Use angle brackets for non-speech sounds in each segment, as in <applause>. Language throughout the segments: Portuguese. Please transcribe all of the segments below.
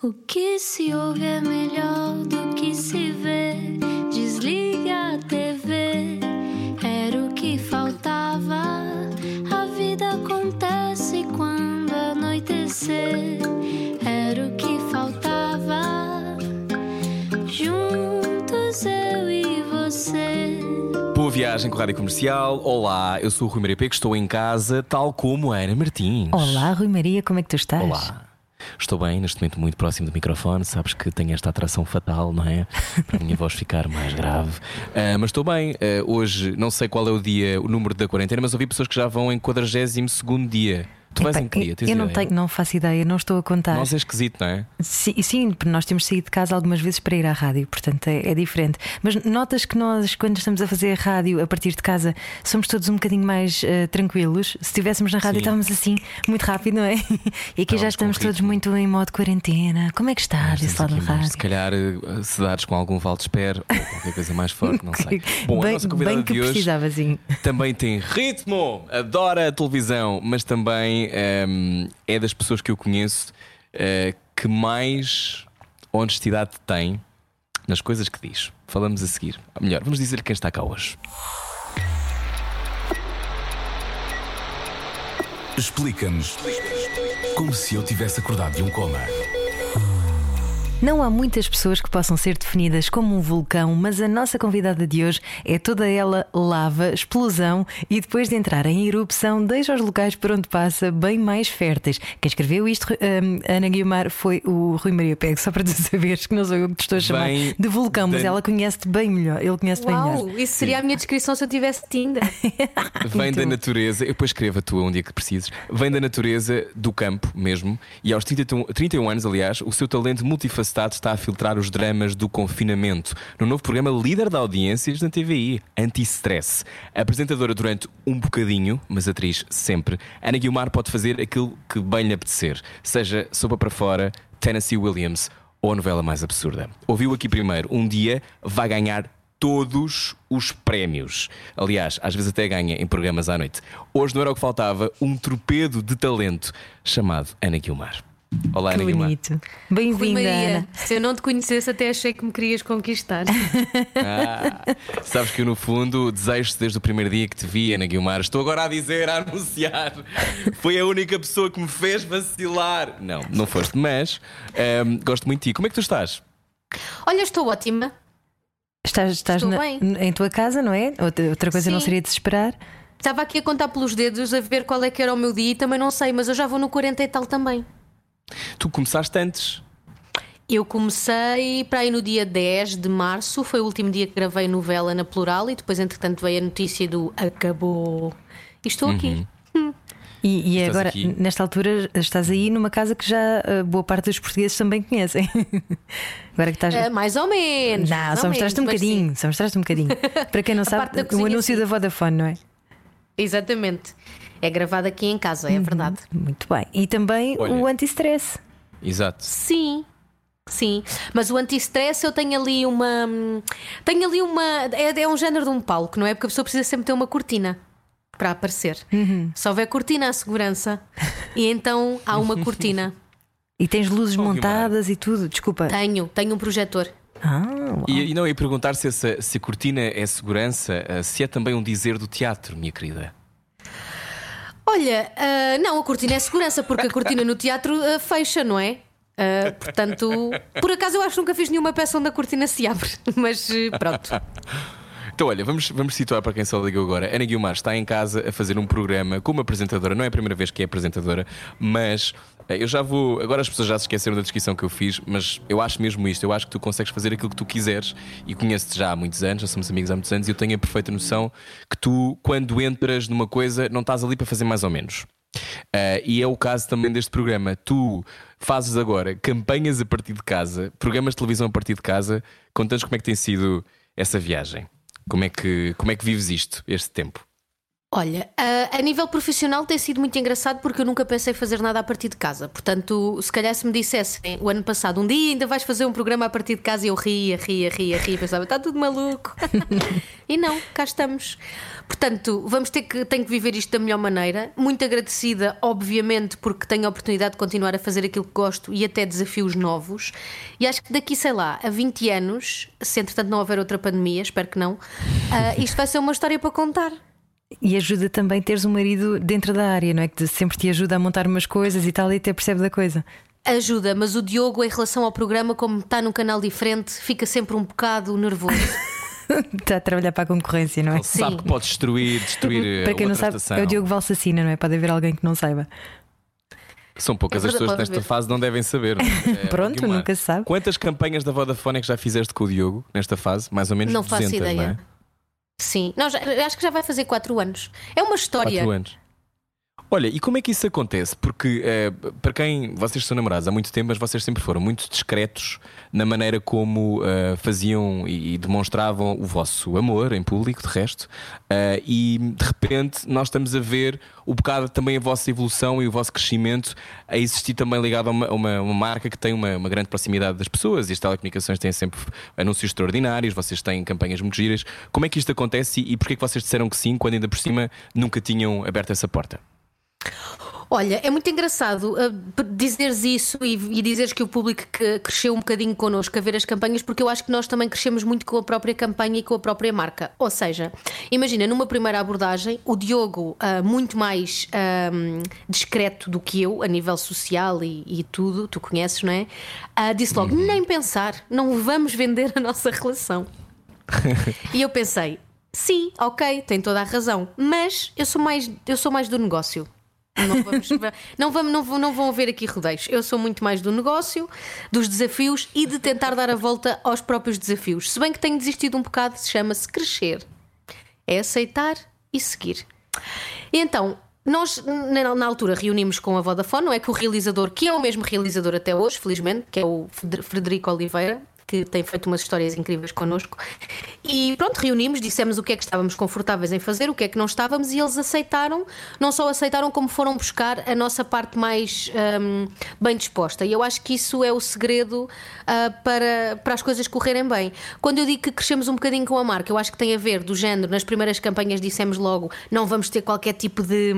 O que se ouve é melhor do que se vê. Desliga a TV, era o que faltava. A vida acontece quando anoitecer, era o que faltava. Juntos eu e você. Boa viagem com a Rádio Comercial. Olá, eu sou o Rui Maria Pego, estou em casa, tal como a Ana Martins. Olá, Rui Maria, como é que tu estás? Olá. Estou bem, neste momento muito próximo do microfone. Sabes que tenho esta atração fatal, não é? Para a minha voz ficar mais grave. Ah, mas estou bem. Ah, hoje, não sei qual é o dia, o número da quarentena, mas ouvi pessoas que já vão em 42 dia. Tu vais Epá, em que dia? Tens eu não, ideia? tenho, não faço ideia, não estou a contar. Nós é esquisito, não é? Sim, sim, porque nós temos saído de casa algumas vezes para ir à rádio, portanto é, é diferente. Mas notas que nós, quando estamos a fazer rádio a partir de casa, somos todos um bocadinho mais eh, tranquilos. Se estivéssemos na rádio, Sim. estávamos assim, muito rápido, não é? <laughs> E aqui já Estávamos estamos todos muito em modo quarentena. Como é que está desse Estamos lado da rádio? Se calhar eh, sedados com algum Valdespero ou qualquer coisa mais <laughs> forte, não sei. Bom, a bem, nossa convidada bem que de hoje precisava, sim. também tem ritmo, adora a televisão, mas também ehm, é das pessoas que eu conheço eh, que mais honestidade tem nas coisas que diz. Falamos a seguir. Ou melhor, vamos dizer quem está cá hoje. Explica-nos como se eu tivesse acordado de um coma. Não há muitas pessoas que possam ser definidas como um vulcão, mas a nossa convidada de hoje é toda ela lava, explosão e depois de entrar em erupção, deixa os locais por onde passa bem mais férteis. Quem escreveu isto, hum, Ana Guiomar, foi o Rui Maria Pego, só para tu <laughs> saberes que não sou eu que te estou a chamar Bem de vulcão, mas ela conhece-te bem melhor. Ele conhece-te bem melhor. Isso seria a minha descrição se eu tivesse Tinder. <laughs> Vem da bom. natureza, eu depois escrevo a tua um dia que precises. Vem da natureza, do campo mesmo, e aos 31, 31 anos, aliás, o seu talento multifacetado está a filtrar os dramas do confinamento no novo programa líder de audiências na TVI, Anti-Stress. Apresentadora durante um bocadinho, mas atriz sempre, Ana Guiomar pode fazer aquilo que bem lhe apetecer, seja sopa para fora, Tennessee Williams ou a novela mais absurda. Ouviu aqui primeiro, um dia vai ganhar todos os prémios. Aliás, às vezes até ganha em programas à noite. Hoje não era o que faltava, um torpedo de talento chamado Ana Guilmar. Olá, Que Ana Guilmar. bonito. Bem-vinda, Ana. se eu não te conhecesse, até achei que me querias conquistar. <laughs> Ah, sabes que eu, no fundo, desejo-te desde o primeiro dia que te vi, Ana Guilmar. Estou agora a dizer, a anunciar. Foi a única pessoa que me fez vacilar. Não, não foste, mas ahm, gosto muito de ti. Como é que tu estás? Olha, estou ótima. Estás, estás Estou na- bem. em tua casa, não é? Outra, outra coisa não Sim. seria de se esperar. Estava aqui a contar pelos dedos a ver qual é que era o meu dia e também não sei, mas eu já vou no 40 e tal também. Tu começaste antes. Eu comecei para aí no dia 10 de março, foi o último dia que gravei novela na plural e depois, entretanto, veio a notícia do acabou. E estou aqui. E, e Estás agora, aqui. nesta altura, estás aí numa casa que já uh, boa parte dos portugueses também conhecem. <laughs> agora que estás. Ah, mais ou menos. não, só mostraste um bocadinho, só mostraste um bocadinho. Para quem não sabe, o anúncio sim. da Vodafone, não é? Exatamente. É gravado aqui em casa, é verdade. Muito bem. E também Olha. o anti-stress. Exato. Sim. Sim, mas o anti-stress eu tenho ali uma. Tenho ali uma. É, é um género de um palco, não é? Porque a pessoa precisa sempre ter uma cortina para aparecer. Se houver cortina, há segurança. E então há uma cortina. <laughs> E tens luzes Oh, montadas e tudo. Desculpa. Tenho, tenho um projetor. Ah. E, e não ia perguntar se, essa, se a cortina é segurança, ah, se é também um dizer do teatro, minha querida. Olha, ah, não, a cortina é segurança, porque a cortina no teatro ah, fecha, não é? Ah, portanto, por acaso eu acho que nunca fiz nenhuma peça onde a cortina se abre, <laughs> mas eh, pronto. Então, olha, vamos, vamos situar para quem só ligou agora. Ana Guilmar está em casa a fazer um programa como apresentadora. Não é a primeira vez que é apresentadora, mas eh, eu já vou. Agora as pessoas já se esqueceram da descrição que eu fiz, mas eu acho mesmo isto. Eu acho que tu consegues fazer aquilo que tu quiseres e conheço-te já há muitos anos, já somos amigos há muitos anos e eu tenho a perfeita noção que tu, quando entras numa coisa, não estás ali para fazer mais ou menos. Ah, e é o caso também deste programa. Tu fazes agora campanhas a partir de casa, programas de televisão a partir de casa. Contas como é que tem sido essa viagem? Como é que, como é que vives isto, este tempo? Olha, a, a nível profissional tem sido muito engraçado porque eu nunca pensei fazer nada a partir de casa. Portanto, se calhar se me dissessem o ano passado, um dia ainda vais fazer um programa a partir de casa, eu ria, ria, ria, ria, pensava, está tudo maluco. <laughs> e não, cá estamos. Portanto, vamos ter que, tenho que viver isto da melhor maneira. Muito agradecida, obviamente, porque tenho a oportunidade de continuar a fazer aquilo que gosto e até desafios novos. E acho que daqui, sei lá, a 20 anos, se entretanto não houver outra pandemia, espero que não, uh, isto vai ser uma história para contar. E ajuda também teres um marido dentro da área, não é? Que sempre te ajuda a montar umas coisas e tal, e até percebe da coisa. Ajuda, mas o Diogo, em relação ao programa, como está num canal diferente, fica sempre um bocado nervoso. <laughs> está a trabalhar para a concorrência, não é? Ele sabe que pode destruir, destruir <laughs> Para quem não sabe, prestação. é o Diogo Valsacina, não é? Pode haver alguém que não saiba. São poucas É as pessoas nesta ver. fase não devem saber. não é? <laughs> É, Pronto, Guilmar, nunca se sabe. Quantas campanhas da Vodafone é que já fizeste com o Diogo nesta fase? Mais ou menos Não 200, faço ideia. não é? Sim, não, já- acho que já vai fazer 4 anos. É uma história. Quatro anos. Olha, e como é que isso acontece? Porque eh, para quem vocês são namorados há muito tempo, mas vocês sempre foram muito discretos na maneira como eh, faziam e, demonstravam o vosso amor em público, de resto, Eh, e de repente nós estamos a ver o bocado também a vossa evolução e o vosso crescimento a existir também ligado a uma, uma- uma marca que tem uma, uma grande proximidade das pessoas e as telecomunicações têm sempre anúncios extraordinários, vocês têm campanhas muito giras. Como é que isto acontece e, e porquê é que vocês disseram que sim quando ainda por cima nunca tinham aberto essa porta? Olha, é muito engraçado uh, dizeres isso e, e dizeres que o público que cresceu um bocadinho connosco a ver as campanhas, porque eu acho que nós também crescemos muito com a própria campanha e com a própria marca. Ou seja, imagina, numa primeira abordagem, o Diogo, uh, muito mais um, discreto do que eu, a nível social e, e tudo, tu conheces, não é? Uh, disse logo: nem pensar, não vamos vender a nossa relação. <laughs> E eu pensei, sim, ok, tem toda a razão, mas eu sou mais, eu sou mais do negócio. Não, vamos, não, vamos, não, vão- haver aqui rodeios. Eu sou muito mais do negócio, dos desafios e de tentar dar a volta aos próprios desafios. Se bem que tenho desistido um bocado, se chama-se crescer. É aceitar e seguir. E então, nós na, altura reunimos com a Vodafone, não é que o realizador, que é o mesmo realizador até hoje, felizmente, que é o Frederico Oliveira, que tem feito umas histórias incríveis connosco. E pronto, reunimos, dissemos o que é que estávamos confortáveis em fazer, o que é que não estávamos, e eles aceitaram, não só aceitaram, como foram buscar a nossa parte mais hum, bem disposta. E eu acho que isso é o segredo ah, para, para as coisas correrem bem. Quando eu digo que crescemos um bocadinho com a marca, eu acho que tem a ver do género, nas primeiras campanhas dissemos logo, não vamos ter qualquer tipo de,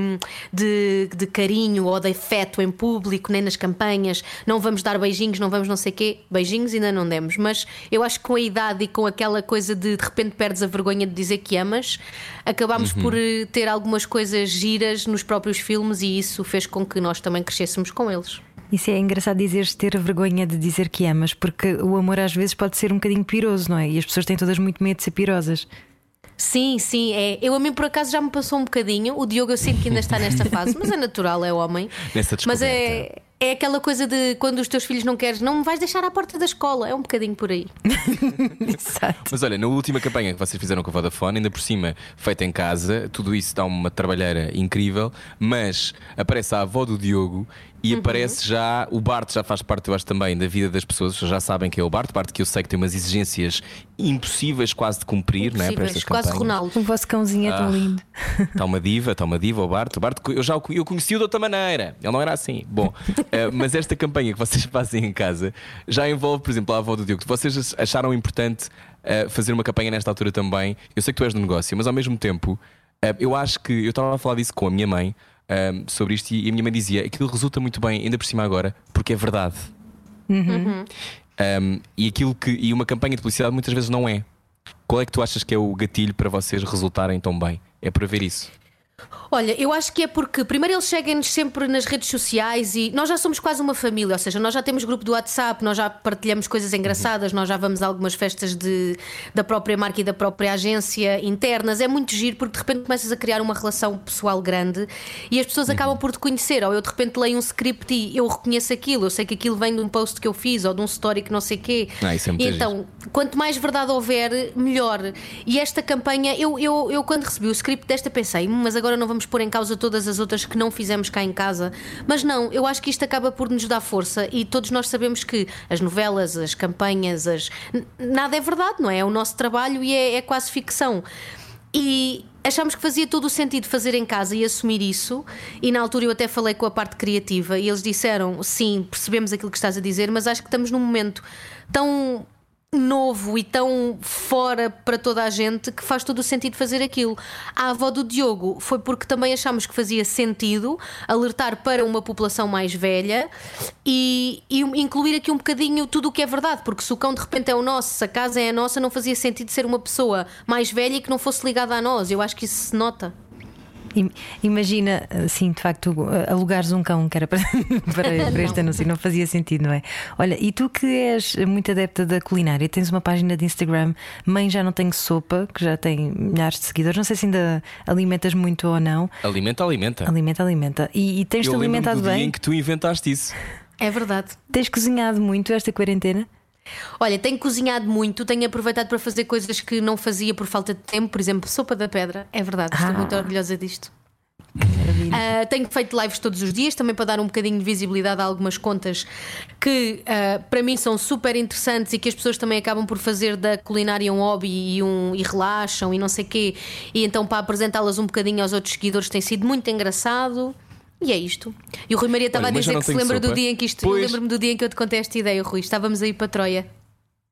de, de carinho ou de afeto em público, nem nas campanhas, não vamos dar beijinhos, não vamos não sei quê. Beijinhos ainda não demos, mas eu acho que com a idade e com aquela coisa de de repente perdes a vergonha de dizer que amas, acabámos por eh, ter algumas coisas giras nos próprios filmes e isso fez com que nós também crescêssemos com eles. Isso é engraçado dizeres ter a vergonha de dizer que amas, porque o amor às vezes pode ser um bocadinho piroso, não é? E as pessoas têm todas muito medo de ser pirosas. Sim, sim, é. Eu a mim por acaso já me passou um bocadinho. O Diogo eu sinto que ainda está nesta <laughs> fase, mas é natural, é homem. Nessa mas é, descoberta. É aquela coisa de quando os teus filhos não queres, não me vais deixar à porta da escola. É um bocadinho por aí. <laughs> Exato. Mas olha, na última campanha que vocês fizeram com a Vodafone, ainda por cima feita em casa, tudo isso dá uma trabalheira incrível, mas aparece a avó do Diogo e Uhum. aparece já o Bart, já faz parte, eu acho também, da vida das pessoas, já sabem que é o Bart, Bart que eu sei que tem umas exigências impossíveis quase de cumprir, não é? Para estas quase campanhas. Ronaldo. O vosso cãozinho é tão lindo. Está uma diva, está uma diva, o Bart. O Bart, eu já o, eu conheci-o de outra maneira. Ele não era assim. Bom, <laughs> eh, mas esta campanha que vocês <laughs> fazem em casa já envolve, por exemplo, a avó do Diogo. Vocês acharam importante eh, fazer uma campanha nesta altura também? Eu sei que tu és do negócio, mas ao mesmo tempo, eh, eu acho que eu estava a falar disso com a minha mãe eh, sobre isto e a minha mãe dizia aquilo resulta muito bem, ainda por cima agora, porque é verdade. Um, e aquilo que e uma campanha de publicidade muitas vezes não é. Qual é que tu achas que é o gatilho para vocês resultarem tão bem? É para ver isso. Olha, eu acho que é porque primeiro eles seguem-nos sempre nas redes sociais e nós já somos quase uma família, ou seja, nós já temos grupo do WhatsApp, nós já partilhamos coisas engraçadas, nós já vamos a algumas festas de, da própria marca e da própria agência internas. É muito giro porque de repente começas a criar uma relação pessoal grande e as pessoas acabam por te conhecer. Ou eu de repente leio um script e eu reconheço aquilo, eu sei que aquilo vem de um post que eu fiz ou de um story que não sei quê. Ah, isso é muito E então, quanto mais verdade houver, melhor. E esta campanha, eu, eu, eu quando recebi o script desta pensei, "Hum, mas agora não vamos pôr em causa todas as outras que não fizemos cá em casa. Mas não, eu acho que isto acaba por nos dar força e todos nós sabemos que as novelas, as campanhas, as... nada é verdade, não é? É o nosso trabalho e é, é quase ficção. E achámos que fazia todo o sentido fazer em casa e assumir isso. E na altura eu até falei com a parte criativa e eles disseram: sim, percebemos aquilo que estás a dizer, mas acho que estamos num momento tão novo e tão fora para toda a gente que faz todo o sentido fazer aquilo. A avó do Diogo foi porque também achámos que fazia sentido alertar para uma população mais velha e, e incluir aqui um bocadinho tudo o que é verdade, porque se o cão de repente é o nosso, se a casa é a nossa, não fazia sentido ser uma pessoa mais velha e que não fosse ligada a nós. Eu acho que isso se nota. Imagina, sim, de facto, alugares um cão que era para, <laughs> para, <laughs> para este anúncio, não fazia sentido, não é? Olha, e tu que és muito adepta da culinária, tens uma página de Instagram, Mãe Já Não Tenho Sopa, que já tem milhares de seguidores, não sei se ainda alimentas muito ou não. Alimenta, alimenta. Alimenta, alimenta. E, e tens-te alimentado do bem? Dia em que tu inventaste isso. É verdade. Tens cozinhado muito esta quarentena? Olha, tenho cozinhado muito, tenho aproveitado para fazer coisas que não fazia por falta de tempo, por exemplo, sopa da pedra. É verdade, estou Ah. muito orgulhosa disto. Uh, tenho feito lives todos os dias também para dar um bocadinho de visibilidade a algumas contas que uh, para mim são super interessantes e que as pessoas também acabam por fazer da culinária um hobby e, um, e relaxam e não sei quê. E então para apresentá-las um bocadinho aos outros seguidores tem sido muito engraçado. E é isto. E o Rui Maria estava Olha, a dizer que se lembra do sopa. dia em que isto. Eu Pois. lembro-me do dia em que eu te contei esta ideia, Rui. Estávamos aí para Troia.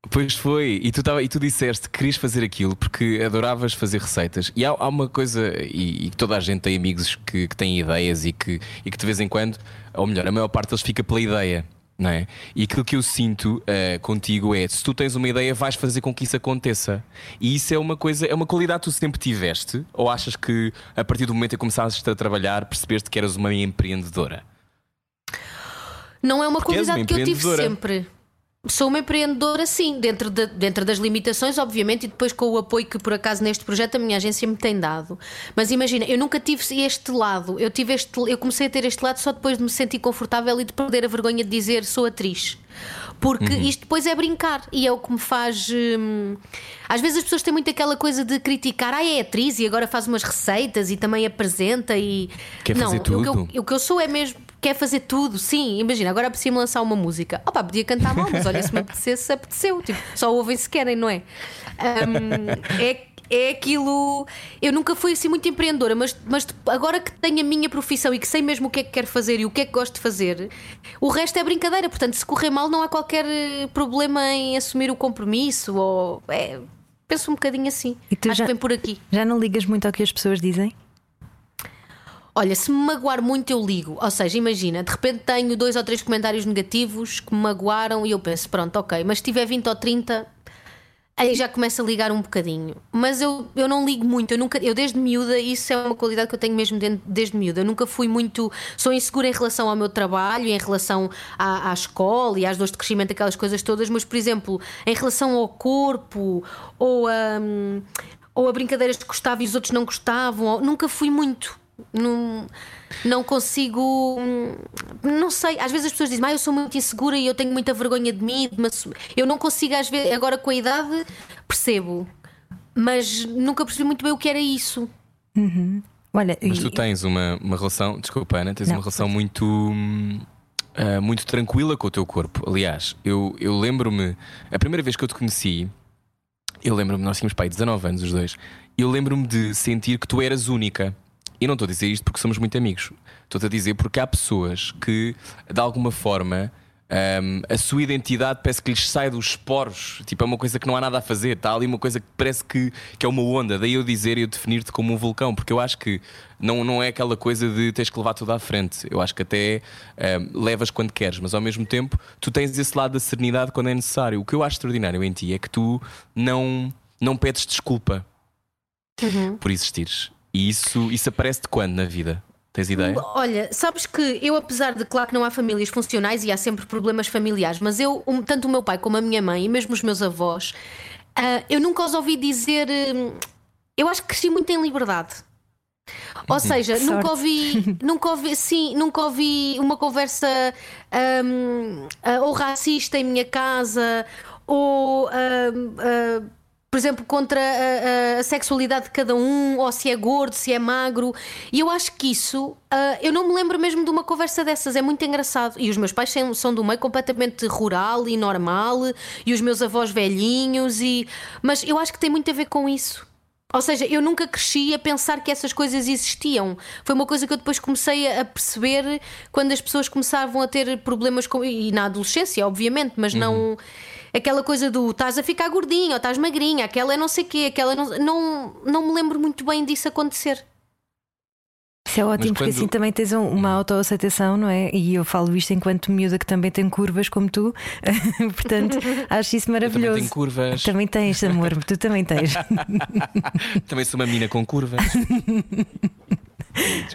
Pois foi, e tu, tava, e tu disseste que querias fazer aquilo porque adoravas fazer receitas. E há, há uma coisa, e, e toda a gente tem amigos que, que têm ideias e que, e que de vez em quando, ou melhor, a maior parte deles fica pela ideia. Não é? E aquilo que eu sinto eh, contigo é se tu tens uma ideia, vais fazer com que isso aconteça. E isso é uma coisa, é uma qualidade que tu sempre tiveste, ou achas que a partir do momento em que começaste a trabalhar, percebeste que eras uma empreendedora? Não é uma Porque qualidade uma que eu tive sempre. Sou uma empreendedora, sim, dentro, de- dentro das limitações, obviamente, e depois com o apoio que, por acaso, neste projeto a minha agência me tem dado. Mas imagina, eu nunca tive este lado. Eu, tive este, eu comecei a ter este lado só depois de me sentir confortável e de perder a vergonha de dizer sou atriz. Porque isto depois é brincar e é o que me faz. hum, Às vezes as pessoas têm muito aquela coisa de criticar, ah, é atriz e agora faz umas receitas e também apresenta e. Quer Não, fazer o que eu- tudo. o que eu sou é mesmo, quer fazer tudo, sim. Imagina, agora apetecia-me lançar uma música. Opa, podia cantar mal, mas olha, se me apetecesse, apeteceu. Tipo, só ouvem se querem, não é? Hum, é, é aquilo. Eu nunca fui assim muito empreendedora, mas, mas agora que tenho a minha profissão e que sei mesmo o que é que quero fazer e o que é que gosto de fazer, o resto é brincadeira. Portanto, se correr mal, não há qualquer eh, problema em assumir o compromisso. Ou, é, penso um bocadinho assim. E tu Acho já- que vem por aqui. Já não ligas muito ao que as pessoas dizem? Olha, se me magoar muito, eu ligo. Ou seja, imagina, de repente tenho dois ou três comentários negativos que me magoaram e eu penso, pronto, ok, mas se tiver 20 ou 30, aí já começa a ligar um bocadinho. Mas eu, eu não ligo muito, eu nunca, eu desde miúda, isso é uma qualidade que eu tenho mesmo dentro- desde miúda. Eu nunca fui muito, sou insegura em relação ao meu trabalho, em relação à, à escola e às dores de crescimento, aquelas coisas todas, mas por exemplo, em relação ao corpo ou a, ou a brincadeiras que gostava e os outros não gostavam, ou- nunca fui muito. Não, não consigo. hum, Não sei. Às vezes as pessoas dizem, ah, eu sou muito insegura e eu tenho muita vergonha de mim. assumir." Eu não consigo, às vezes, agora com a idade, percebo. Mas nunca percebi muito bem o que era isso. Olha, Mas tu tens uma, uma relação, desculpa Ana, tens Não, uma relação muito, ah, muito tranquila com o teu corpo. Aliás, eu, eu lembro-me, a primeira vez que eu te conheci, eu lembro-me, nós tínhamos pai 19 anos os dois, eu lembro-me de sentir que tu eras única. E não estou a dizer isto porque somos muito amigos. Estou-te a dizer porque há pessoas que, de alguma forma, hum, a sua identidade parece que lhes sai dos poros. Tipo, é uma coisa que não há nada a fazer. Está ali uma coisa que parece que, que é uma onda. Daí eu dizer e eu definir-te como um vulcão. Porque eu acho que não, não é aquela coisa de teres que levar tudo à frente. Eu acho que até hum, levas quando queres, mas ao mesmo tempo tu tens esse lado da serenidade quando é necessário. O que eu acho extraordinário em ti é que tu não, não pedes desculpa por existires. E isso, isso aparece de quando na vida? Tens ideia? Olha, sabes que eu, apesar de, claro que não há famílias funcionais e há sempre problemas familiares, mas eu, um, tanto o meu pai como a minha mãe e mesmo os meus avós, ah, eu nunca os ouvi dizer. hum, eu acho que cresci muito em liberdade. Ou seja, Que nunca sorte. ouvi, <laughs> nunca ouvi, sim, nunca ouvi uma conversa hum, ah, ou racista em minha casa, ou hum, ah, por exemplo, contra a, a- sexualidade de cada um, ou se é gordo, se é magro. E eu acho que isso, ah, eu não me lembro mesmo de uma conversa dessas, é muito engraçado. E os meus pais são, são do meio completamente rural e normal, e os meus avós velhinhos, e... mas eu acho que tem muito a ver com isso. Ou seja, eu nunca cresci a pensar que essas coisas existiam. Foi uma coisa que eu depois comecei a perceber quando as pessoas começavam a ter problemas com. E na adolescência, obviamente, mas Uhum. não. Aquela coisa do estás a ficar gordinho ou estás magrinha, aquela é não sei quê, aquela não, não. Não me lembro muito bem disso acontecer. Isso é ótimo, Mas porque quando- assim também tens um- uma autoaceitação, não é? E eu falo isto enquanto miúda que também tem curvas como tu, <laughs> portanto <laughs> acho isso Eu também maravilhoso. tenho curvas. Também tens, amor, tu também tens. <laughs> Também sou uma mina com curvas.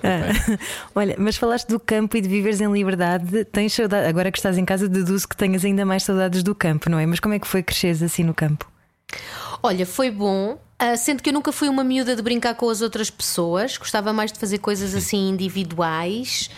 Ah, <laughs> Olha, mas falaste do campo e de viveres em liberdade. Tens saudade, agora que estás em casa, deduzo que tenhas ainda mais saudades do campo, não é? Mas como é que foi cresceres assim no campo? Olha, foi bom. Ah, sendo que eu nunca fui uma miúda de brincar com as outras pessoas, gostava mais de fazer coisas assim individuais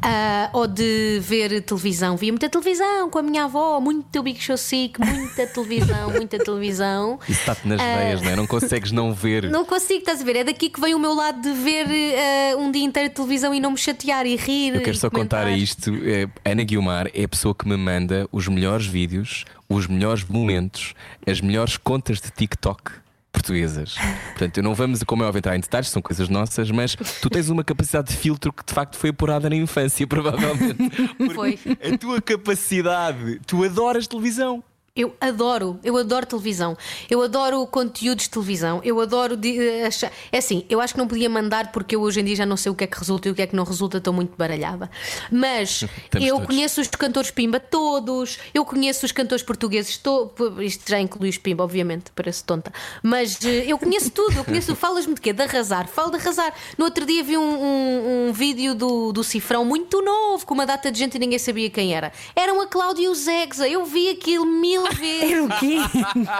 ah, ou de ver televisão. Via muita televisão com a minha avó, muito Big Show Sick, muita televisão, <laughs> muita televisão. Isso está-te nas veias, não é? Não consegues não ver. Não consigo, estás a ver? É daqui que vem o meu lado de ver ah, um dia inteiro de televisão e não me chatear e rir. Eu quero só contar a comentar. isto. é, Ana Guilmar é a pessoa que me manda os melhores vídeos, os melhores momentos, as melhores contas de TikTok portuguesas. Portanto, eu não vamos, como é óbvio, entrar em detalhes, são coisas nossas, mas tu tens uma capacidade de filtro que de facto foi apurada na infância, <laughs> provavelmente. Foi. A tua capacidade, tu adoras televisão. Eu adoro, eu adoro televisão. Eu adoro conteúdos de televisão. Eu adoro. de- eh, achar- É assim, eu acho que não podia mandar porque eu hoje em dia já não sei o que é que resulta e o que é que não resulta, estou muito baralhada. Mas <laughs> eu todos. conheço os cantores Pimba todos, eu conheço os cantores portugueses todos. Isto já inclui os Pimba, obviamente, parece tonta. Mas eh, eu conheço tudo, eu conheço. Falas-me de quê? De arrasar. Falo de arrasar. No outro dia vi um, um- um vídeo do, do Cifrão muito novo, com uma data de gente e ninguém sabia quem era. Eram a Cláudia e o Zegza. Eu vi aquilo mil vezes. Era o quê?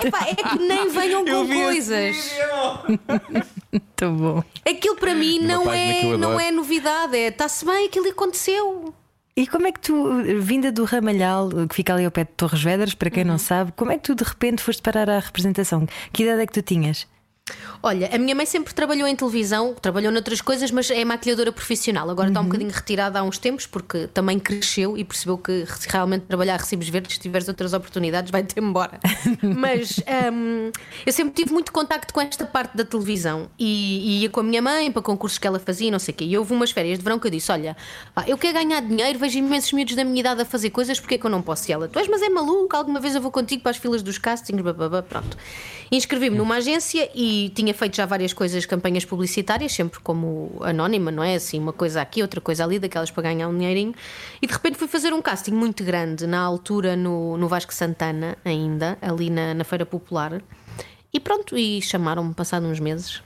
Epá, é que nem venham Eu com coisas. <laughs> Muito bom. Aquilo para mim Uma não eu é, não é novidade. É, está-se bem, aquilo aconteceu. E como é que tu, vinda do Ramalhal, que fica ali ao pé de Torres Vedras, para quem não sabe, como é que tu de repente foste parar à representação? Que idade é que tu tinhas? Olha, a minha mãe sempre trabalhou em televisão, trabalhou noutras coisas, mas é maquilhadora profissional. Agora está um bocadinho retirada há uns tempos, porque também cresceu e percebeu que se realmente trabalhar recibos verdes, se tiveres outras oportunidades, vai-te embora. <laughs> mas hum, eu sempre tive muito contacto com esta parte da televisão e, e ia com a minha mãe para concursos que ela fazia, e não sei o quê. E houve umas férias de verão que eu disse: Olha, pá, eu quero ganhar dinheiro, vejo imensos miúdos da minha idade a fazer coisas, porque é que eu não posso? E ela, tu és, mas é maluco, alguma vez eu vou contigo para as filas dos castings, bababá, pronto. Inscrevi-me numa agência e tinha feito já várias coisas, campanhas publicitárias, sempre como anónima, não é? Assim, uma coisa aqui, outra coisa ali, daquelas para ganhar um dinheirinho. E de repente fui fazer um casting muito grande, na altura no, no Vasco Santana, ainda, ali na, na Feira Popular. E pronto, e chamaram-me passado uns meses.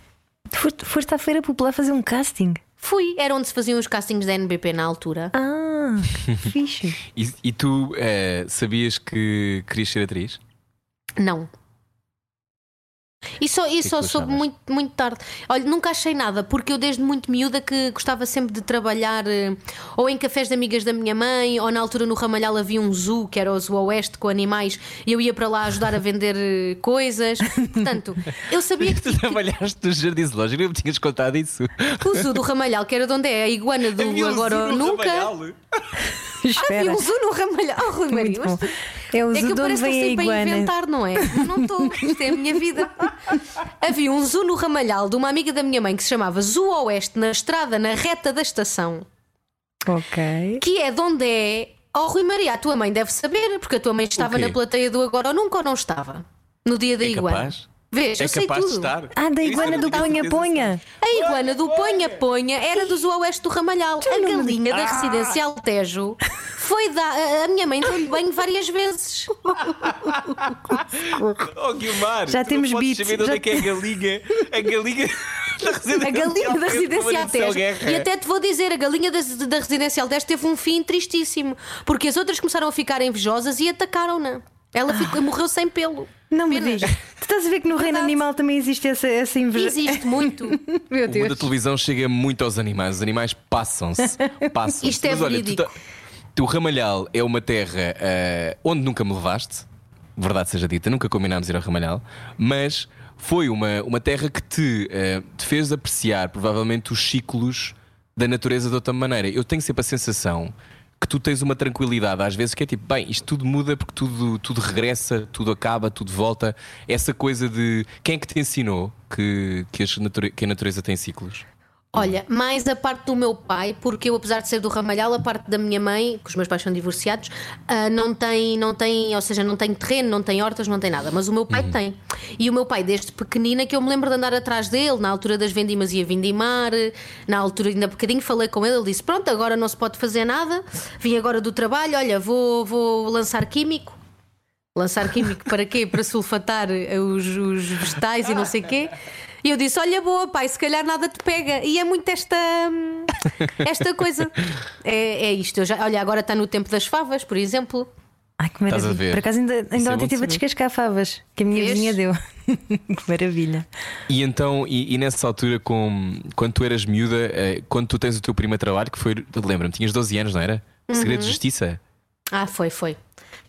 Foste, à Feira Popular fazer um casting? Fui, era onde se faziam os castings da NBP na altura. Ah, <laughs> fixe. E, e tu eh, sabias que querias ser atriz? Não. E só, e que só soube muito, muito tarde. Olha, nunca achei nada, porque eu desde muito miúda que gostava sempre de trabalhar eh, ou em cafés de amigas da minha mãe, ou na altura no Ramalhal havia um zoo, que era o Zoo Oeste, com animais, e eu ia para lá ajudar a vender eh, coisas. Portanto, eu sabia <laughs> que Tu trabalhaste no Jardim Zoológico, não me tinhas contado isso. o zoo do Ramalhal, que era de onde é a iguana do Havia Agora zoo ou no Nunca. Ramalhal. Espera. Havia um zoo no Ramalhal. Oh, Rui Maria, Muito bom. mas tu- É É que eu pareço que estou sempre a inventar, não é? Mas não estou, isto é a minha vida. Havia um zoo no Ramalhal de uma amiga da minha mãe que se chamava Zoo Oeste, na estrada, na reta da estação, Ok. que é de onde é. Oh, Rui Maria, a tua mãe deve saber, porque a tua mãe estava na plateia do Agora ou Nunca ou não estava? No dia da É iguana. capaz? Vês, É eu sei tudo. de estar. Ah, da iguana eu do não tinha Ponha certeza. Ponha. A iguana do Ponha Ponha era do Zoo Oeste do Ramalhal. A galinha da residencial Tejo <laughs> foi da. a- minha mãe deu-lhe banho várias vezes. <laughs> Oh, Guilmar, Já tu temos beat, saber de onde já é que é a galinha. A galinha <laughs> da residencial. A galinha da. Guerra. E até te vou dizer, a galinha da, da residencial Tejo teve um fim tristíssimo. Porque as outras começaram a ficar invejosas e atacaram-na. Ela ficou- morreu sem pelo. Não me Apenas. digas. Tu estás a ver que no reino Verdade. animal também existe essa, essa inveja. Existe muito. <laughs> Meu O mundo da televisão chega muito aos animais. Os animais passam-se. Passam Isto é Mas olha, tu, verídico. Tu Ramalhal é uma terra ah, onde nunca me levaste. Verdade seja dita, nunca combinámos ir ao Ramalhal. Mas foi uma, uma terra que te, ah, te fez apreciar provavelmente os ciclos da natureza de outra maneira. Eu tenho sempre a sensação que tu tens uma tranquilidade às vezes que é tipo, bem, isto tudo muda porque tudo, tudo regressa, tudo acaba, tudo volta. Essa coisa de quem é que te ensinou que, que, que a natureza tem ciclos? Olha, mais a parte do meu pai, porque eu, apesar de ser do Ramalhal, a parte da minha mãe, que os meus pais são divorciados, ah, não tem, não tem, ou seja, não tem terreno, não tem hortas, não tem nada. Mas o meu pai tem. E o meu pai, desde pequenina, que eu me lembro de andar atrás dele, na altura das vendimas ia vindimar, na altura, ainda bocadinho, falei com ele, ele disse: Pronto, agora não se pode fazer nada, vim agora do trabalho, olha, vou, vou lançar químico. Lançar químico para quê? Para sulfatar os, os vegetais e não sei quê. E eu disse: Olha, boa, pai, se calhar nada te pega. E é muito esta, hum, <laughs> esta coisa. É, é isto. Eu já, olha, agora está no tempo das favas, por exemplo. Ai, que a maravilha. ver? Por acaso ainda, ainda é ontem estive a descascar favas que a minha Vês? vizinha deu. <laughs> que maravilha. E então, e, e nessa altura, com, quando tu eras miúda, eh, quando tu tens o teu primeiro trabalho, que foi, lembra-me, tinhas 12 anos, não era? Segredo de Justiça. Ah, foi, foi.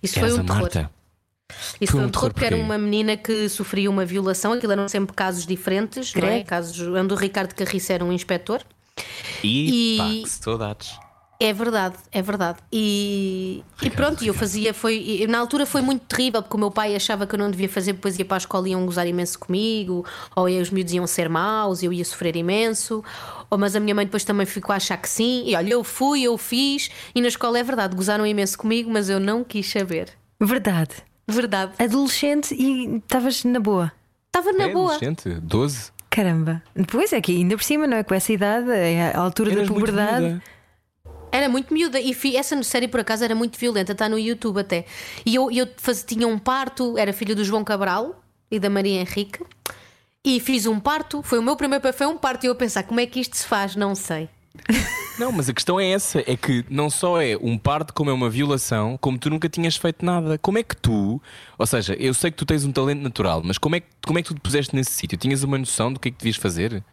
Isso Eras foi a um terror. Marta. Isso Foi um terror porque era uma menina que sofria uma violação. Aquilo eram sempre casos diferentes, não é? Casos onde o Ricardo Carriço era um inspetor. E, E- pá, que saudades. É verdade, é verdade. E, e pronto, eu fazia, foi, e na altura foi muito terrível, porque o meu pai achava que eu não devia fazer, depois ia para a escola e iam gozar imenso comigo, ou os miúdos iam ser maus, eu ia sofrer imenso, ou, mas a minha mãe depois também ficou a achar que sim, e olha, eu fui, eu fiz, e na escola é verdade, gozaram imenso comigo, mas eu não quis saber. Verdade. Verdade. Adolescente e estavas na boa. Estava na é, boa. adolescente, 12. Caramba. Pois é que ainda por cima, não é? Com essa idade, é a altura Eras da muito puberdade. miúda. Era muito miúda e fi- essa série por acaso era muito violenta, está no YouTube até. E eu, eu faz- tinha um parto, era filho do João Cabral e da Maria Henrique, e fiz um parto, foi o meu primeiro foi um parto, e eu a pensar como é que isto se faz, não sei. Não, mas a questão é essa: é que não só é um parto, como é uma violação, como tu nunca tinhas feito nada. Como é que tu, ou seja, eu sei que tu tens um talento natural, mas como é que, como é que tu te puseste nesse sítio? Tinhas uma noção do que é que devias fazer?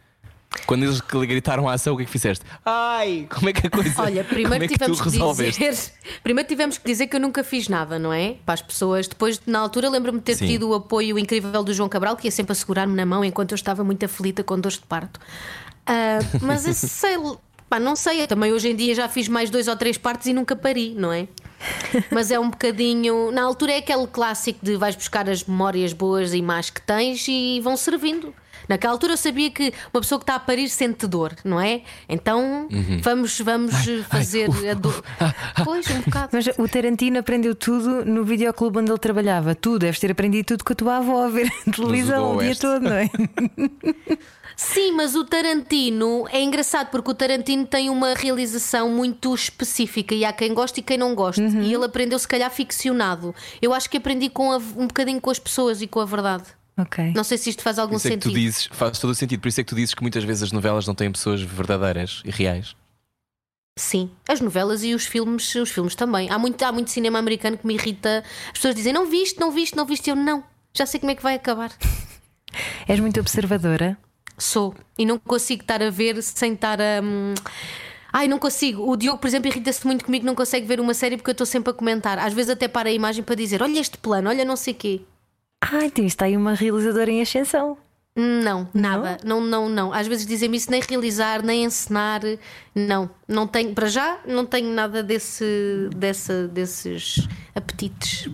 Quando eles gritaram a ação, o que é que fizeste? Ai, como é que a coisa. Olha, como primeiro é que tu tivemos que dizer, <laughs> primeiro tivemos que dizer que eu nunca fiz nada, não é? Para as pessoas. Depois, na altura, lembro-me de ter Sim. pedido o apoio incrível do João Cabral, que ia sempre a segurar-me na mão enquanto eu estava muito aflita com dores de parto. Ah, mas <laughs> sei, pá, não sei, eu também hoje em dia já fiz mais dois ou três partos e nunca pari, não é? <laughs> Mas é um bocadinho. Na altura é aquele clássico de vais buscar as memórias boas e más que tens e vão servindo. Naquela altura eu sabia que uma pessoa que está a parir sente dor, não é? Então vamos, vamos fazer a dor. <laughs> Pois, um bocado. Mas o Tarantino aprendeu tudo no videoclube onde ele trabalhava. Tu deves ter aprendido tudo com a tua avó a ver televisão o dia todo, não é? <laughs> Sim, mas o Tarantino é engraçado porque o Tarantino tem uma realização muito específica e há quem goste e quem não goste. E ele aprendeu, se calhar, ficcionado. Eu acho que aprendi com a- um bocadinho com as pessoas e com a verdade. Ok. Não sei se isto faz algum é que tu sentido. dizes, faz todo o sentido, por isso é que tu dizes que muitas vezes as novelas não têm pessoas verdadeiras e reais. Sim, as novelas e os filmes, os filmes também. Há muito, há muito cinema americano que me irrita. As pessoas dizem: não viste, não viste, não viste. Eu não, já sei como é que vai acabar. <laughs> És muito observadora. Sou. E não consigo estar a ver sem estar a. hum, Ai, não consigo. O Diogo, por exemplo, irrita-se muito comigo, não consegue ver uma série porque eu estou sempre a comentar. Às vezes até para a imagem para dizer: olha este plano, olha não sei quê. Ai, tem- está aí uma realizadora em ascensão. Não, nada. Não, não, não. Às vezes dizem-me isso nem realizar, nem encenar. Não, não tenho. Para já, não tenho nada desse, dessa, desses apetites.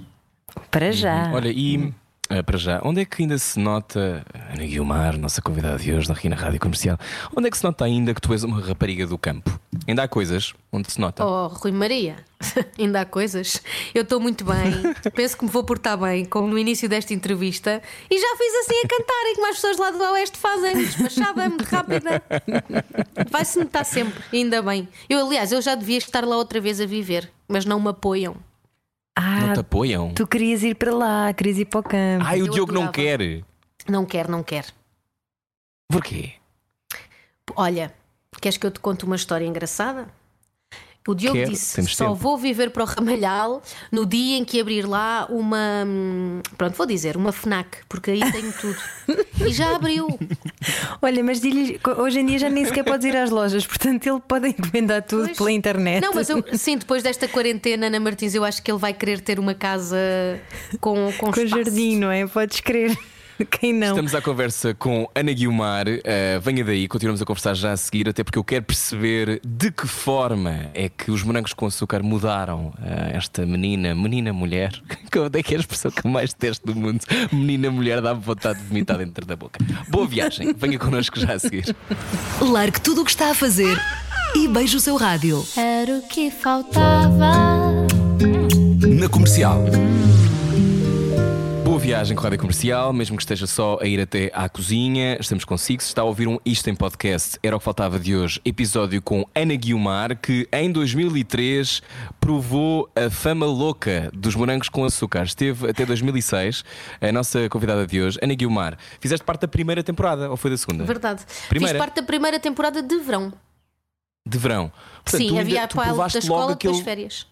Para já. Olha, e para já, onde é que ainda se nota, Ana Guilmar, nossa convidada de hoje na Rádio Comercial, onde é que se nota ainda que tu és uma rapariga do campo? Ainda há coisas onde se nota. Oh, Rui Maria, <laughs> ainda há coisas. Eu estou muito bem, penso que me vou portar bem, como no início desta entrevista, e já fiz assim a cantarem, como as pessoas lá do Oeste fazem, despachada, muito rápida. Vai-se notar sempre, ainda bem. Eu, aliás, eu já devia estar lá outra vez a viver, mas não me apoiam. Não Ah, te apoiam? tu querias ir para lá, querias ir para o campo. Ai, o eu Diogo não adorava. quer. Não quer, não quer. Porquê? Olha, queres que eu te conte uma história engraçada? O Diogo Quero, disse: só tempo." vou viver para o Ramalhal no dia em que abrir lá uma. Pronto, vou dizer, uma Fnac, porque aí tenho tudo. e já abriu. <laughs> Olha, mas hoje em dia já nem sequer podes ir às lojas, portanto ele pode encomendar tudo Pois. pela internet. Não, mas eu, sim, depois desta quarentena, Ana Martins, eu acho que ele vai querer ter uma casa com, com, Com espaço. jardim, não é? Podes crer. <laughs> Quem não? Estamos à conversa com Ana Guilmar. Uh, venha daí, continuamos a conversar já a seguir, até porque eu quero perceber de que forma é que os morangos com açúcar mudaram uh, esta menina, menina mulher. <laughs> Onde é que é a expressão que eu mais detesto do mundo? Menina mulher dá-me vontade de vomitar dentro da boca. Boa viagem, venha connosco já a seguir. Largue tudo o que está a fazer e beije o seu rádio. Era o que faltava. Na comercial. Viagem com a Rádio Comercial, mesmo que esteja só a ir até à cozinha. Estamos consigo. Se está a ouvir um Isto em Podcast, era o que faltava de hoje. Episódio com Ana Guilmar, que em 2003 provou a fama louca dos morangos com açúcar. Esteve até 2006. A nossa convidada de hoje, Ana Guilmar. Fizeste parte da primeira temporada ou foi da segunda? Verdade. Primeira. Fiz parte da primeira temporada de verão. De verão. Portanto, Sim, havia a pilot da escola logo depois aquele, férias.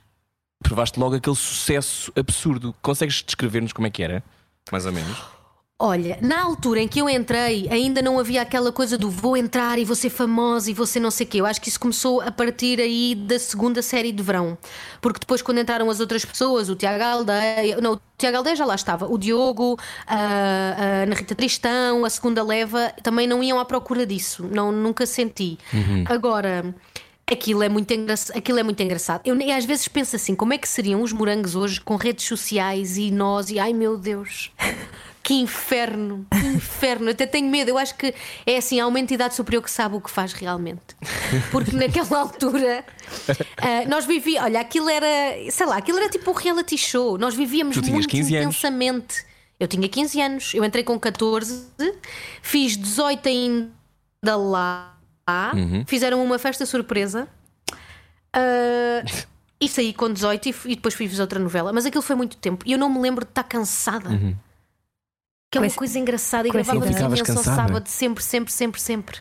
provaste logo aquele sucesso absurdo. Consegues descrever-nos como é que era? Mais ou menos. Olha, na altura em que eu entrei, ainda não havia aquela coisa do vou entrar e vou ser famosa e vou ser não sei o quê. Eu acho que isso começou a partir aí da segunda série de verão. Porque depois, quando entraram as outras pessoas, o Tiago Aldeia, não, o Tiago Aldeia já lá estava, o Diogo, a, a Ana Rita Tristão, a segunda leva, também não iam à procura disso. Não, nunca senti. Agora. Aquilo é, muito engraçado, aquilo é muito engraçado. Eu nem- às vezes penso assim: como é que seriam os morangos hoje com redes sociais e nós? E ai meu Deus, <laughs> que inferno, que inferno. Eu até tenho medo. Eu acho que é assim: há uma entidade superior que sabe o que faz realmente. Porque naquela altura <laughs> ah, nós vivíamos, olha, aquilo era, sei lá, aquilo era tipo um reality show. Nós vivíamos muito 15 anos. intensamente. Eu tinha 15 anos, eu entrei com 14, fiz 18 ainda lá. Uhum. Fizeram uma festa surpresa. Ah, e saí com 18 e, e depois fiz outra novela. Mas aquilo foi muito tempo e eu não me lembro de estar cansada. Que é uma coisa engraçada e ficavas imenso ao cansada? sábado, sempre, sempre, sempre, sempre.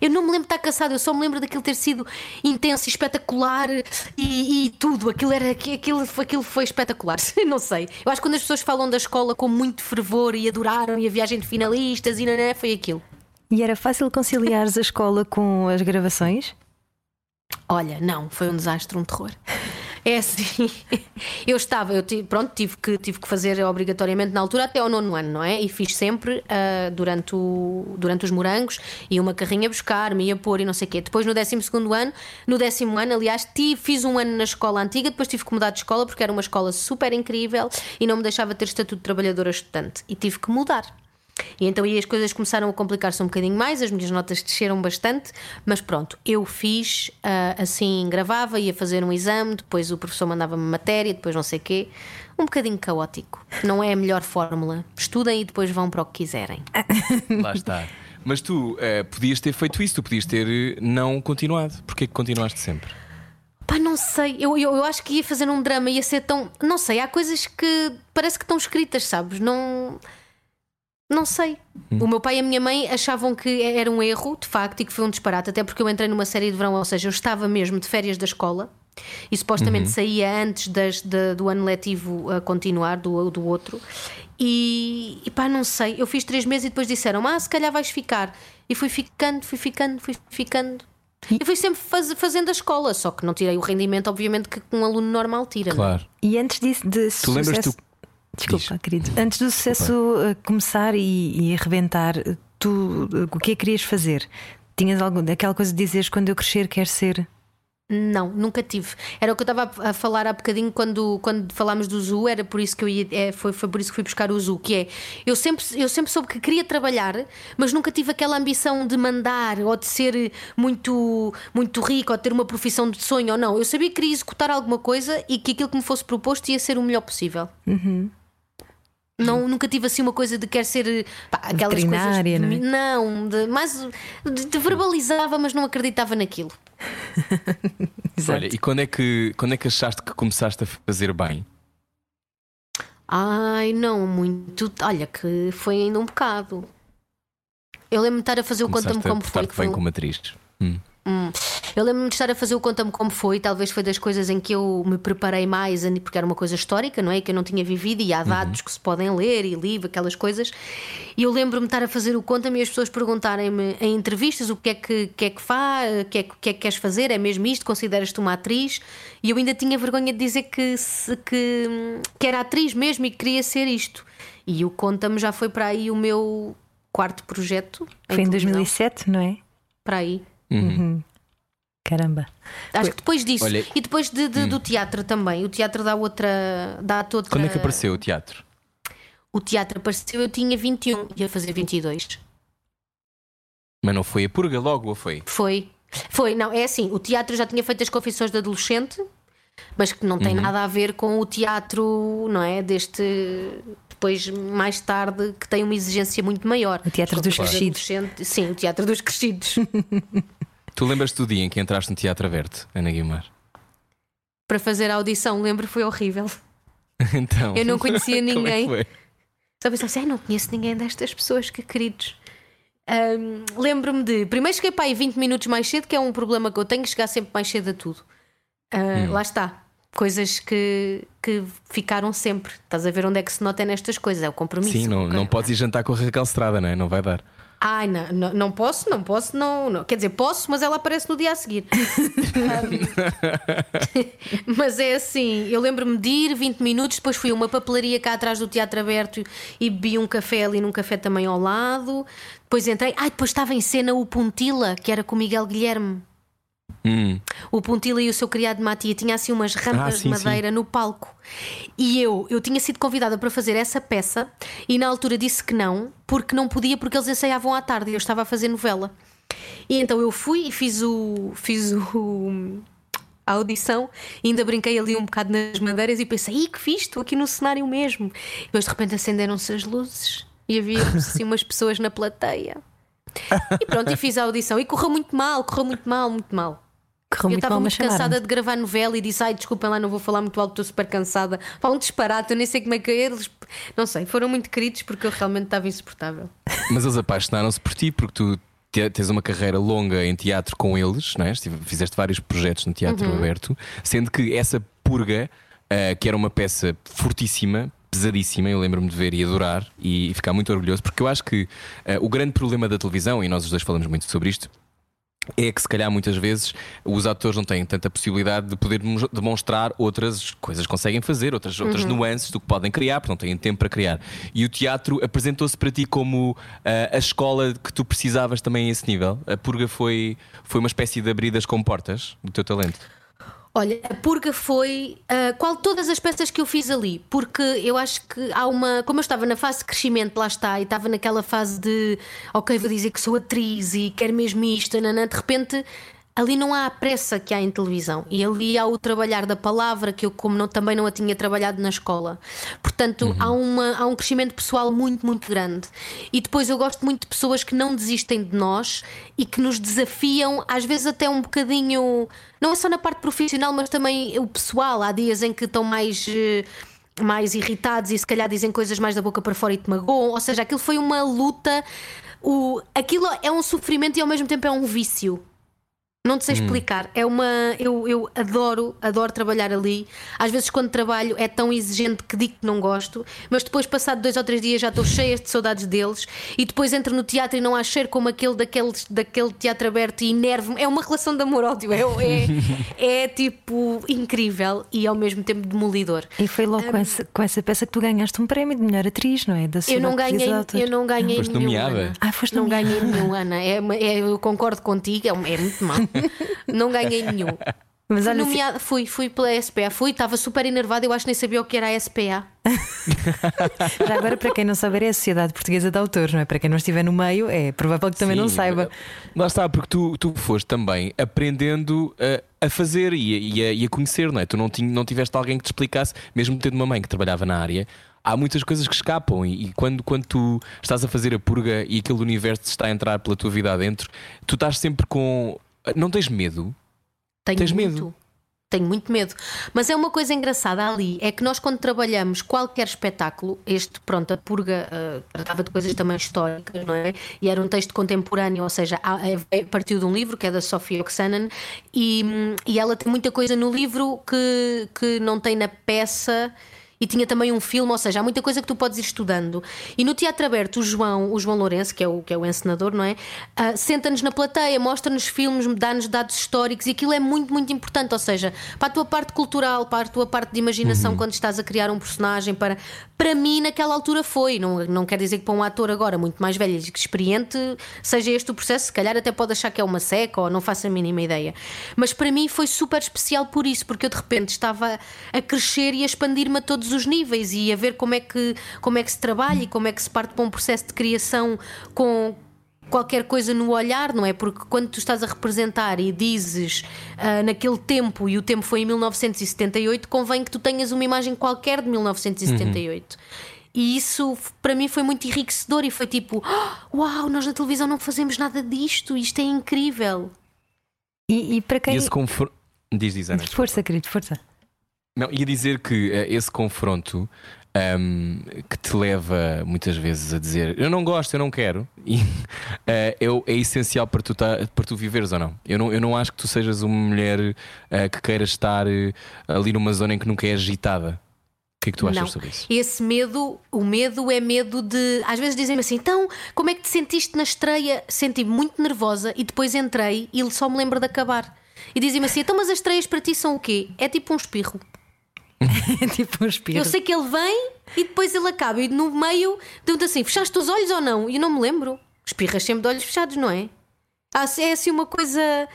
Eu não me lembro de estar cansada, eu só me lembro daquilo ter sido intenso e espetacular e, e tudo. Aquilo, era, aquilo, foi- aquilo foi espetacular. <laughs> não sei. Eu acho que quando as pessoas falam da escola com muito fervor e adoraram e a viagem de finalistas e não, não, foi aquilo. E era fácil conciliares a escola com as gravações? Olha, não, foi um desastre, um terror. <laughs> É assim, eu estava, eu tive, pronto, tive que, tive que fazer obrigatoriamente na altura até ao nono ano, não é? E fiz sempre ah, durante, o, durante os morangos, ia uma carrinha buscar, me ia pôr e não sei o quê. Depois no décimo segundo ano, no décimo ano, aliás, tive, fiz um ano na escola antiga, depois tive que mudar de escola porque era uma escola super incrível e não me deixava ter estatuto de trabalhadora estudante. E tive que mudar. E então aí as coisas começaram a complicar-se um bocadinho mais, as minhas notas desceram bastante, mas pronto, eu fiz ah, assim, gravava, ia fazer um exame, depois o professor mandava-me matéria, depois não sei o quê. Um bocadinho caótico. Não é a melhor fórmula. Estudem e depois vão para o que quiserem. <laughs> Lá está. Mas tu eh, podias ter feito isso, tu podias ter eh, não continuado. Porquê que continuaste sempre? Pá, não sei, eu, eu, eu acho que ia fazer um drama, ia ser tão. Não sei, há coisas que parece que estão escritas, sabes? Não. Não sei. O meu pai e a minha mãe achavam que era um erro, de facto, e que foi um disparate, até porque eu entrei numa série de verão, ou seja, eu estava mesmo de férias da escola e supostamente saía antes das, da- do ano letivo a continuar, do, do outro. E, e pá, não sei. Eu fiz três meses e depois disseram: Ah, se calhar vais ficar. E fui ficando, fui ficando, fui ficando. E fui sempre faz- fazendo a escola, só que não tirei o rendimento, obviamente, que um aluno normal tira. não é? Claro. E antes disso, de Tu lembras sucesso... tu- Desculpa, Diz. querido. Antes do sucesso uh, começar e, e arrebentar, tu uh, o que é que querias fazer? Tinhas algum, aquela coisa de dizeres quando eu crescer quero ser. Não, nunca tive. Era o que eu estava a falar há bocadinho quando, quando falámos do Zoo, era por isso que eu ia, é, foi, foi por isso que fui buscar o Zoo, que é eu sempre, eu sempre soube que queria trabalhar, mas nunca tive aquela ambição de mandar ou de ser muito, muito rico ou de ter uma profissão de sonho ou não. Eu sabia que queria executar alguma coisa e que aquilo que me fosse proposto ia ser o melhor possível. Não, nunca tive assim uma coisa de quer ser pá, aquelas coisas. De- não é? não, de, mais de, de verbalizava, mas não acreditava naquilo. <laughs> Exato. Olha, e quando é, que, quando é que achaste que começaste a fazer bem? Ai, não, muito. Olha, que foi ainda um bocado. Eu lembro-me de estar a fazer o conta-me como foi. foi bem um- como atriz. Hum. Hum. Eu lembro-me de estar a fazer o conta-me como foi, talvez foi das coisas em que eu me preparei mais, porque era uma coisa histórica, não é? Que eu não tinha vivido e há dados que se podem ler e livro, aquelas coisas. E eu lembro-me de estar a fazer o conta-me e as pessoas perguntarem-me em entrevistas o que é que, que é que faz, o que é, que- é que queres fazer, é mesmo isto, consideras-te uma atriz? E eu ainda tinha vergonha de dizer que, se- que, que era atriz mesmo e que queria ser isto. E o Conta-me já foi para aí o meu quarto projeto. Foi em televisão. 2007, não é? Para aí. Caramba. Acho que depois disso. Olha- E depois de- de- do teatro também. O teatro dá outra. Dá outra... Quando é que apareceu o teatro? O teatro apareceu, eu tinha 21, ia fazer 22. Mas não foi a purga logo, ou foi? Foi. Foi, não, é assim, o teatro já tinha feito as confissões de adolescente, mas que não tem Uhum. nada a ver com o teatro, não é? Deste. Depois, mais tarde, que tem uma exigência muito maior. O teatro dos crescidos. Sim, o teatro dos crescidos. <laughs> Tu lembras-te do dia em que entraste no Teatro Aberto, Ana Guimar? Para fazer a audição, lembro, foi horrível. <laughs> então. Eu não conhecia <laughs> como é ninguém. Só pensava assim, "Ai, não conheço ninguém destas pessoas, que queridos. Ahm, Lembro-me de. Primeiro cheguei para aí 20 minutos mais cedo, que é um problema que eu tenho, chegar sempre mais cedo a tudo. Ah, Lá está. Coisas que, que ficaram sempre. Estás a ver onde é que se nota nestas coisas? É o compromisso. Sim, não, não podes ir jantar com a Raquel Estrada, não é? Não vai dar. Ai, não, não, não posso, não posso, não, não. Quer dizer, posso, mas ela aparece no dia a seguir. <laughs> Mas é assim, eu lembro-me de ir 20 minutos, depois fui a uma papelaria cá atrás do Teatro Aberto e bebi um café ali num café também ao lado. Depois entrei. Ai, depois estava em cena o Puntila, que era com o Miguel Guilherme. Hum. O Puntila e o seu criado Matia tinha assim umas rampas Ah, sim, de madeira no palco. E eu, eu tinha sido convidada para fazer essa peça e na altura disse que não, porque não podia, porque eles ensaiavam à tarde e eu estava a fazer novela. E então eu fui e fiz o. fiz o. A audição, ainda brinquei ali um bocado nas madeiras e pensei, ih, que fiz, estou aqui no cenário mesmo. E depois de repente acenderam-se as luzes e havia <laughs> assim umas pessoas na plateia. E pronto, e fiz a audição. E correu muito mal, correu muito mal, muito mal. Correu eu muito estava mal, muito chamaram. cansada de gravar novela e disse: Ai, desculpem lá, não vou falar muito alto, estou super cansada. Pá, um disparate, eu nem sei como é que eles. Não sei, foram muito queridos porque eu realmente estava insuportável. Mas eles apaixonaram-se por ti porque tu te- tens uma carreira longa em teatro com eles, não é? Fizeste vários projetos no Teatro Uhum. Aberto, sendo que essa purga, ah, que era uma peça fortíssima. Pesadíssima, eu lembro-me de ver e adorar e ficar muito orgulhoso, porque eu acho que ah, o grande problema da televisão, e nós os dois falamos muito sobre isto, é que se calhar muitas vezes os atores não têm tanta possibilidade de poder demo- demonstrar outras coisas que conseguem fazer, outras, outras nuances do que podem criar, porque não têm tempo para criar. E o teatro apresentou-se para ti como ah, a escola que tu precisavas também a esse nível. A purga foi, foi uma espécie de abridas com portas do teu talento. Olha, a purga foi ah, qual todas as peças que eu fiz ali, porque eu acho que há uma. Como eu estava na fase de crescimento, lá está, e estava naquela fase de ok, vou dizer que sou atriz e quero mesmo isto, nanã, de repente. Ali não há a pressa que há em televisão e ali há o trabalhar da palavra que eu, como não- também não a tinha trabalhado na escola. Portanto, há, uma, há um crescimento pessoal muito, muito grande. E depois eu gosto muito de pessoas que não desistem de nós e que nos desafiam, às vezes até um bocadinho, não é só na parte profissional, mas também o pessoal. Há dias em que estão mais. eh, mais irritados e se calhar dizem coisas mais da boca para fora e te magoam, ou seja, aquilo foi uma luta, o, aquilo é um sofrimento e ao mesmo tempo é um vício. Não te sei explicar. É uma. Eu, eu adoro, adoro trabalhar ali. Às vezes, quando trabalho, é tão exigente que digo que não gosto, mas depois, passado dois ou três dias, já estou cheia de saudades deles. E depois entro no teatro e não há cheiro como aquele daquele, daquele teatro aberto e enervo-me. É uma relação de amor-ódio. É, é, <laughs> é tipo incrível e ao mesmo tempo demolidor. E foi logo com, essa, com essa peça que tu ganhaste um prémio de melhor atriz, não é? Da Eu não ganhei, eu não ganhei Foste nenhum, nomeada? Ah, foste não ganhei nenhum, Ana. É, é- eu concordo contigo, é, um- é muito mal. <laughs> não ganhei nenhum. Mas Fui olha, nomeada- fui, fui pela SPA, fui, estava super enervada, eu acho que nem sabia o que era a SPA. <laughs> já agora, para quem não saber, é a Sociedade Portuguesa de Autores, não é? Para quem não estiver no meio, é provável que também não Sim, saiba. Lá está, porque tu, tu foste também aprendendo a, a fazer e a, e a- e a conhecer, não é? Tu não, tinha, não tiveste alguém que te explicasse, mesmo tendo uma mãe que trabalhava na área. Há muitas coisas que escapam, e, e quando, quando tu estás a fazer a purga e aquele universo está a entrar pela tua vida adentro, tu estás sempre com. Não tens medo? Tenho Tens muito. medo? Tenho muito medo. Mas é uma coisa engraçada ali: é que nós, quando trabalhamos qualquer espetáculo, este, pronto, a Purga eh, tratava de coisas também históricas, não é? E era um texto contemporâneo, ou seja, há- é- é- partiu de um livro que é da Sofia Oksanen, e, e ela tem muita coisa no livro que, que não tem na peça. E tinha também um filme, ou seja, há muita coisa que tu podes ir estudando. E no Teatro Aberto, o João, o João Lourenço, que é o, que é o encenador, não é? Uh, Senta-nos na plateia, mostra-nos filmes, dá-nos dados históricos e aquilo é muito, muito importante. Ou seja, para a tua parte cultural, para a tua parte de imaginação, quando estás a criar um personagem, para, para mim, naquela altura foi. Não, não quer dizer que para um ator agora muito mais velho e experiente seja este o processo, se calhar até pode achar que é uma seca ou não faço a mínima ideia. Mas para mim foi super especial por isso, porque eu de repente estava a crescer e a expandir-me a todos os níveis e a ver como é que, como é que se trabalha e como é que se parte para um processo de criação com qualquer coisa no olhar, não é? Porque quando tu estás a representar e dizes uh, naquele tempo, e o tempo foi em 1978, convém que tu tenhas uma imagem qualquer de 1978. E isso para mim foi muito enriquecedor e foi tipo: "Oh, Uau, nós na televisão não fazemos nada disto, isto é incrível. E, e para quem. E esse. Diz, diz, Ana. Força, querido, força. Não, ia dizer que eh, esse confronto ahm, que te leva muitas vezes a dizer eu não gosto, eu não quero, e, <laughs> é, o- é essencial para tu, ta- para tu viveres ou não. Eu, não. eu não acho que tu sejas uma mulher eh, que queira estar ali numa zona em que nunca é agitada. O que é que tu achas não. sobre isso? Esse medo, o medo é medo de. Às vezes dizem-me assim: então, como é que te sentiste na estreia? Senti-me muito nervosa e depois entrei e só me lembro de acabar. E dizem-me assim: então, mas as estreias para ti são o quê? É tipo um espirro. <laughs> Tipo um espirro. Eu sei que ele vem e depois ele acaba. E no meio, deu-te assim: fechaste os olhos ou não? E eu não me lembro. Espirras sempre de olhos fechados, não é? Ah, É assim uma coisa.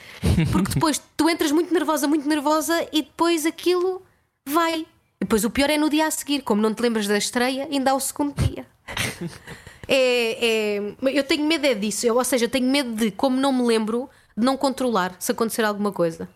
Porque depois tu entras muito nervosa, muito nervosa e depois aquilo vai. E depois o pior é no dia a seguir, como não te lembras da estreia, ainda há o segundo dia. É, é- eu tenho medo é disso, eu, ou seja, eu tenho medo de, como não me lembro, de não controlar se acontecer alguma coisa.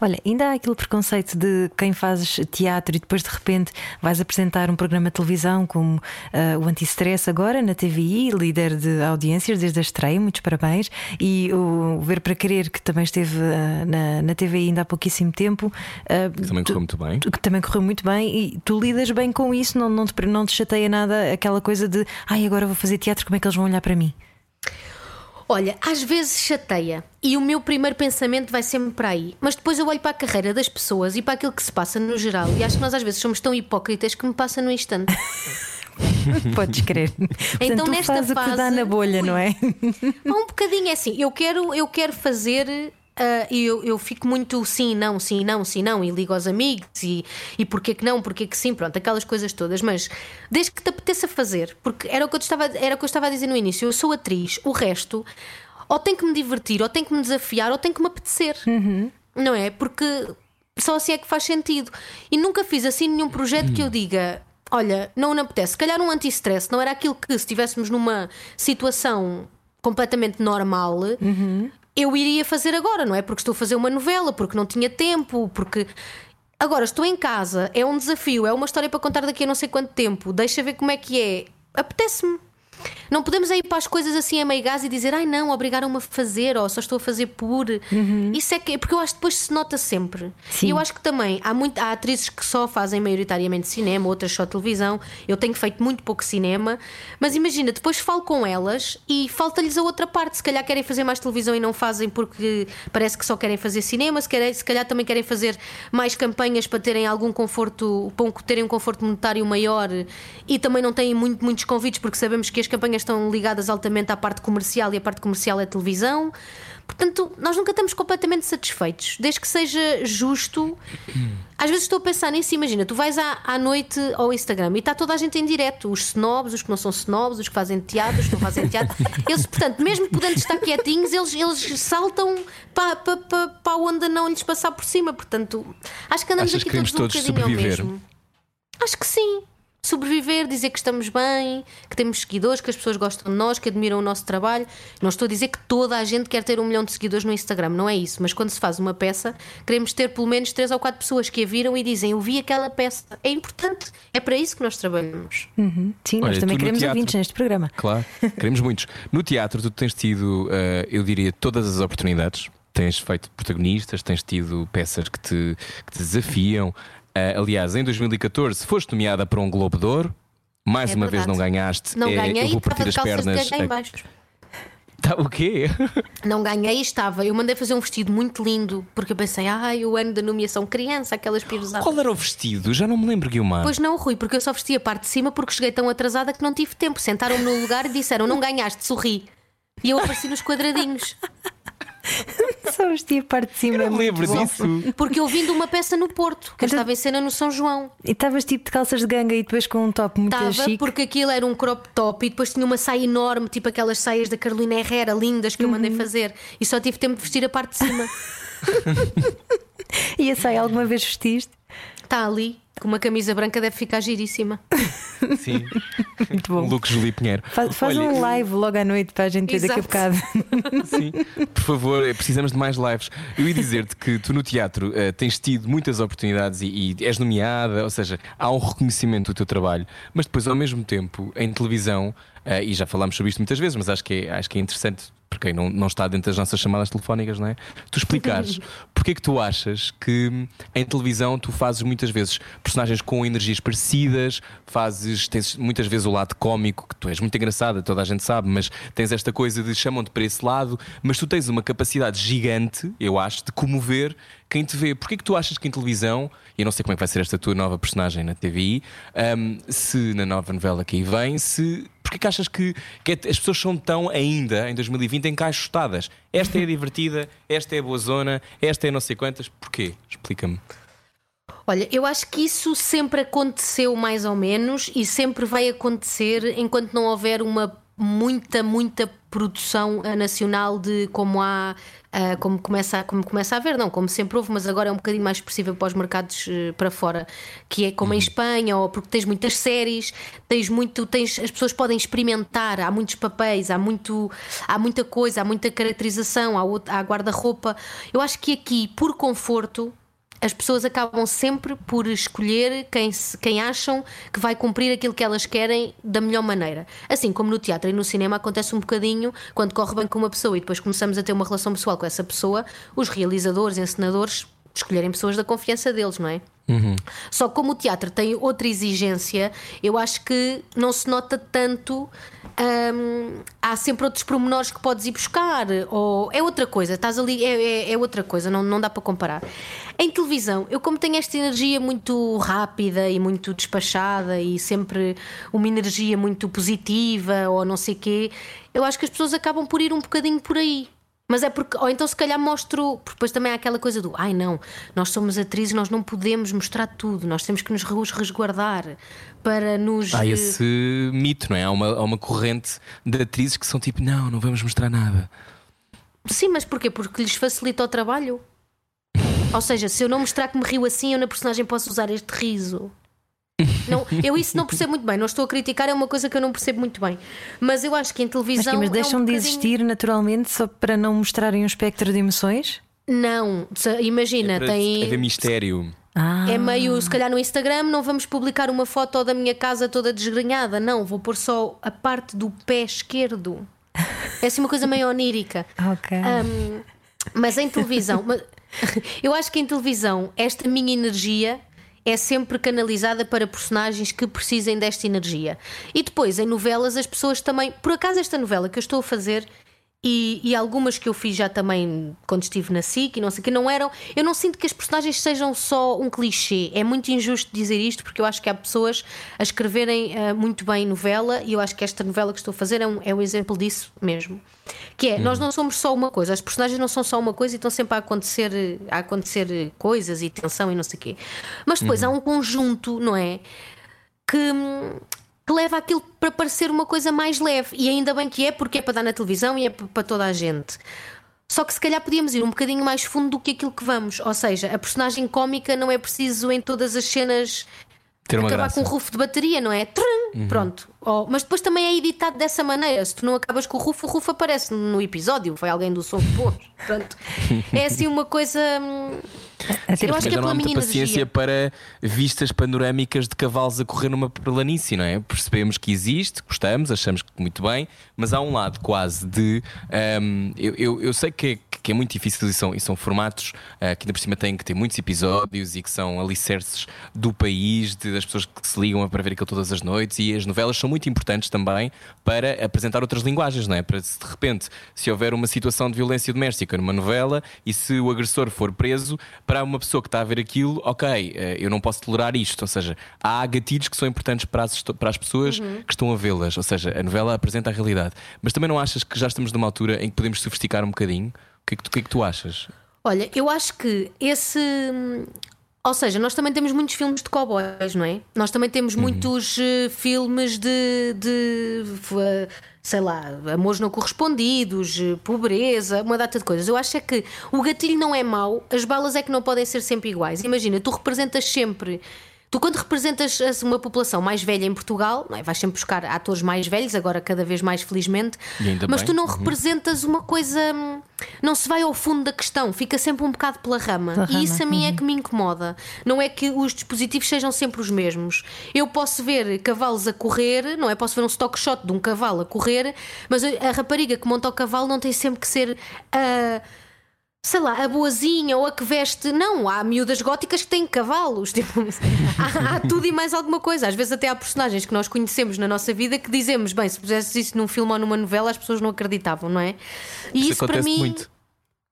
Olha, ainda há aquele preconceito de quem fazes teatro e depois de repente vais apresentar um programa de televisão como ah, o Anti-Stress agora na TVI, líder de audiências desde a estreia, muitos parabéns. E o Ver para Querer, que também esteve ah, na, na TVI ainda há pouquíssimo tempo. ah, Que também tu- correu muito bem. que também correu muito bem e tu lidas bem com isso, não, não, te, não te chateia nada aquela coisa de ai, agora vou fazer teatro, como é que eles vão olhar para mim? Olha, às vezes chateia e o meu primeiro pensamento vai sempre para aí, mas depois eu olho para a carreira das pessoas e para aquilo que se passa no geral e acho que nós às vezes somos tão hipócritas que me passa no instante. <laughs> Podes crer. Então, Portanto, tu nesta fazes o que dá fase, na bolha, ui. não é? Um bocadinho é assim, eu quero, eu quero fazer. E eu, eu fico muito sim, não, sim, não, sim, não, e ligo aos amigos e, e porquê que não, porquê que sim, pronto, aquelas coisas todas, mas desde que te apeteça fazer, porque era o que eu, estava, era o que eu estava a dizer no início, eu sou atriz, o resto ou tem que me divertir, ou tem que me desafiar, ou tem que me apetecer, não é? Porque só assim é que faz sentido. E nunca fiz assim nenhum projeto que eu diga. Olha, não me apetece. Se calhar um anti-stress não era aquilo que, se estivéssemos numa situação completamente normal, eu iria fazer agora, não é? Porque estou a fazer uma novela, porque não tinha tempo, porque. Agora estou em casa, é um desafio, é uma história para contar daqui a não sei quanto tempo, deixa ver como é que é. Apetece-me. Não podemos ir para as coisas assim a meio gás e dizer ai não, obrigaram-me a fazer ou só estou a fazer por. Isso é que. Porque eu acho que depois se nota sempre. Sim. E eu acho que também há, muito, há atrizes que só fazem maioritariamente cinema, outras só televisão. Eu tenho feito muito pouco cinema, mas imagina, depois falo com elas e falta-lhes a outra parte. Se calhar querem fazer mais televisão e não fazem porque parece que só querem fazer cinema, se calhar, se calhar também querem fazer mais campanhas para terem algum conforto, para um- terem um conforto monetário maior e também não têm muito, muitos convites porque sabemos que as campanhas estão ligadas altamente à parte comercial e a parte comercial é televisão. Portanto, nós nunca estamos completamente satisfeitos, desde que seja justo. Às vezes estou a pensar nisso, imagina, tu vais à, à noite ao Instagram e está toda a gente em direto, os snobs, os que não são snobs, os que fazem teatro, os que não fazem teatro. Eles, portanto, mesmo podendo estar quietinhos, eles, eles saltam para, para, para, para onde não lhes passar por cima. Portanto, acho que andamos Achas aqui que queremos todos um todos bocadinho ao sobreviver? mesmo. Acho que sim. Sobreviver, dizer que estamos bem, que temos seguidores, que as pessoas gostam de nós, que admiram o nosso trabalho. Não estou a dizer que toda a gente quer ter um milhão de seguidores no Instagram, não é isso. Mas quando se faz uma peça, queremos ter pelo menos três ou quatro pessoas que a viram e dizem: Eu vi aquela peça. É importante, é para isso que nós trabalhamos. Sim, Olha, nós também queremos teatro- ouvintes neste programa. Claro, queremos muitos. No teatro, tu tens tido, eh, eu diria, todas as oportunidades. Tens feito protagonistas, tens tido peças que te, que te desafiam. Eh, aliás, em 2014 foste nomeada para um Globo de Ouro. Mais É uma vez verdade. não ganhaste. Não Eh, ganhei eu vou e partir as pernas. Tá, o quê? <laughs> Não ganhei, estava. Eu mandei fazer um vestido muito lindo, porque eu pensei, ai, o ano da nomeação criança, aquelas piruzadas. Qual era o vestido? Já não me lembro, Guilmar. Pois não, Rui, porque eu só vesti a parte de cima porque cheguei tão atrasada que não tive tempo. Sentaram-me no lugar e disseram: Não ganhaste, sorri. E eu apareci nos quadradinhos. <laughs> Só vestia a parte de cima. Eu é lembro bom. disso. Porque eu vim de uma peça no Porto, que eu Então- estava em cena no São João. E estavas tipo de calças de ganga e depois com um top muito Estava chique. porque aquilo era um crop top e depois tinha uma saia enorme, tipo aquelas saias da Carolina Herrera, lindas, que eu Uhum. mandei fazer. E só tive tempo de vestir a parte de cima. <laughs> E a saia alguma vez vestiste? Está ali, com uma camisa branca, deve ficar giríssima. <laughs> Sim. Muito bom. Luke Julie Pinheiro. Faz, faz Olha, um live logo à noite para a gente ver daqui a bocado. Sim, por favor, eh, precisamos de mais lives. Eu ia dizer-te que tu no teatro eh, tens tido muitas oportunidades e, e és nomeada, ou seja, há um reconhecimento do teu trabalho, mas depois, ao mesmo tempo, em televisão, eh, e já falámos sobre isto muitas vezes, mas acho que é, acho que é interessante para quem não, não está dentro das nossas chamadas telefónicas, não é? Tu explicares porque é que tu achas que em televisão tu fazes muitas vezes personagens com energias parecidas, fazes, tens muitas vezes o lado cómico, que tu és muito engraçada, toda a gente sabe, mas tens esta coisa de chamam-te para esse lado, mas tu tens uma capacidade gigante, eu acho, de comover quem te vê. Porquê que tu achas que em televisão, e eu não sei como é que vai ser esta tua nova personagem na TVI, hum, se na nova novela que aí vem, se. Porquê que achas que, que as pessoas são tão ainda em 2020 encaixotadas? Esta é divertida, <laughs> esta é boa zona, esta é não sei quantas. Porquê? Explica-me. Olha, eu acho que isso sempre aconteceu mais ou menos e sempre vai acontecer enquanto não houver uma muita, muita produção eh, nacional de como há. eh, como, começa, a- como começa a haver, não, como sempre houve, mas agora é um bocadinho mais expressiva para os mercados eh, para fora, que é como em Espanha, ou porque tens muitas séries, tens muito, tens, as pessoas podem experimentar, há muitos papéis, há, muito, há muita coisa, há muita caracterização, há, há guarda-roupa. Eu acho que aqui, por conforto, as pessoas acabam sempre por escolher quem, quem acham que vai cumprir aquilo que elas querem da melhor maneira. Assim como no teatro e no cinema acontece um bocadinho quando corre bem com uma pessoa e depois começamos a ter uma relação pessoal com essa pessoa, os realizadores, encenadores escolherem pessoas da confiança deles, não é? Só que como o teatro tem outra exigência, eu acho que não se nota tanto. hum, há sempre outros pormenores que podes ir buscar, ou é outra coisa, estás ali, é, é- é outra coisa, não, não dá para comparar. Em televisão, eu, como tenho esta energia muito rápida e muito despachada e sempre uma energia muito positiva, ou não sei quê, eu acho que as pessoas acabam por ir um bocadinho por aí. Mas é porque, ou então se calhar mostro, porque depois também há aquela coisa do ai não, nós somos atrizes, nós não podemos mostrar tudo, nós temos que nos res- resguardar para nos. Há esse mito, não é? Há uma, há uma corrente de atrizes que são tipo, não, não vamos mostrar nada. Sim, mas porquê? Porque lhes facilita o trabalho. Ou seja, se eu não mostrar que me rio assim, eu na personagem posso usar este riso. Não, eu isso não percebo muito bem, não estou a criticar, é uma coisa que eu não percebo muito bem. Mas eu acho que em Mas, televisão. quê, mas é um deixam de bocadinho- existir naturalmente só para não mostrarem um espectro de emoções? Não, se- imagina, Para tem. haver mistério. Ah, É meio, se calhar no Instagram não vamos publicar uma foto da minha casa toda desgrenhada, não, vou pôr só a parte do pé esquerdo. É assim uma coisa meio onírica. <laughs> ok. Hum, mas em televisão, mas- <laughs> eu acho que em televisão esta minha energia é sempre canalizada para personagens que precisem desta energia. E depois em novelas as pessoas também. Por acaso, esta novela que eu estou a fazer. E, e algumas que eu fiz já também quando estive na SIC e não sei o que não eram. Eu não sinto que as personagens sejam só um clichê. É muito injusto dizer isto porque eu acho que há pessoas a escreverem ah, muito bem novela e eu acho que esta novela que estou a fazer é um, é um exemplo disso mesmo. Que é, nós não somos só uma coisa, as personagens não são só uma coisa e estão sempre a acontecer, a acontecer coisas e tensão e não sei o quê. Mas depois há um conjunto, não é? Que, que leva aquilo para parecer uma coisa mais leve. E ainda bem que é, porque é para dar na televisão e é para toda a gente. Só que se calhar podíamos ir um bocadinho mais fundo do que aquilo que vamos. Ou seja, a personagem cómica não é preciso em todas as cenas Ter uma acabar graça. Uhum. com um rufo de bateria, não é? Trum, Pronto. Oh, mas depois também é editado dessa maneira. Se tu não acabas com o rufo, o rufo aparece no episódio. Foi alguém do som que pôs. Pronto. <laughs> É assim uma coisa. Até eu acho que é não há pela muita paciência energia. para vistas panorâmicas de cavalos a correr numa planície, não é? Percebemos que existe, gostamos, achamos que muito bem, mas há um lado quase de. hum, eu, eu, eu sei que, que é muito difícil e são, e são formatos uh, que ainda por cima têm que ter muitos episódios e que são alicerces do país, de, das pessoas que se ligam para ver aquilo todas as noites. E as novelas são muito importantes também para apresentar outras linguagens, não é? Para se de repente, se houver uma situação de violência doméstica numa novela e se o agressor for preso, para uma pessoa que está a ver aquilo, ok, uh, eu não posso tolerar isto. Ou seja, há gatilhos que são importantes para as, para as pessoas uhum. que estão a vê-las. Ou seja, a novela apresenta a realidade. Mas também não achas que já estamos numa altura em que podemos sofisticar um bocadinho? Que, é que, tu, que é que tu achas? Olha, eu acho que esse. Ou seja, nós também temos muitos filmes de cowboys, não é? Nós também temos uhum. muitos uh, filmes de, de uh, sei lá, amores não correspondidos, uh, pobreza, uma data de coisas. Eu acho é que o gatilho não é mau, as balas é que não podem ser sempre iguais. Imagina, tu representas sempre Tu, quando representas uma população mais velha em Portugal, não é? vais sempre buscar atores mais velhos, agora cada vez mais felizmente, mas bem. tu não uhum. representas uma coisa. Hum, não se vai ao fundo da questão, fica sempre um bocado pela rama. Pela e rama. isso a mim é uhum. que me incomoda. Não é que os dispositivos sejam sempre os mesmos. Eu posso ver cavalos a correr, não é? Posso ver um stock shot de um cavalo a correr, mas a rapariga que monta o cavalo não tem sempre que ser a sei lá, a boazinha ou a que veste. Não, há miúdas góticas que têm cavalos. <laughs> Tipo, há, há, tudo e mais alguma coisa. Às vezes até há personagens que nós conhecemos na nossa vida que dizemos, bem, se pusesses isso num filme ou numa novela, as pessoas não acreditavam, não é? E isso, isso para mim. Muito.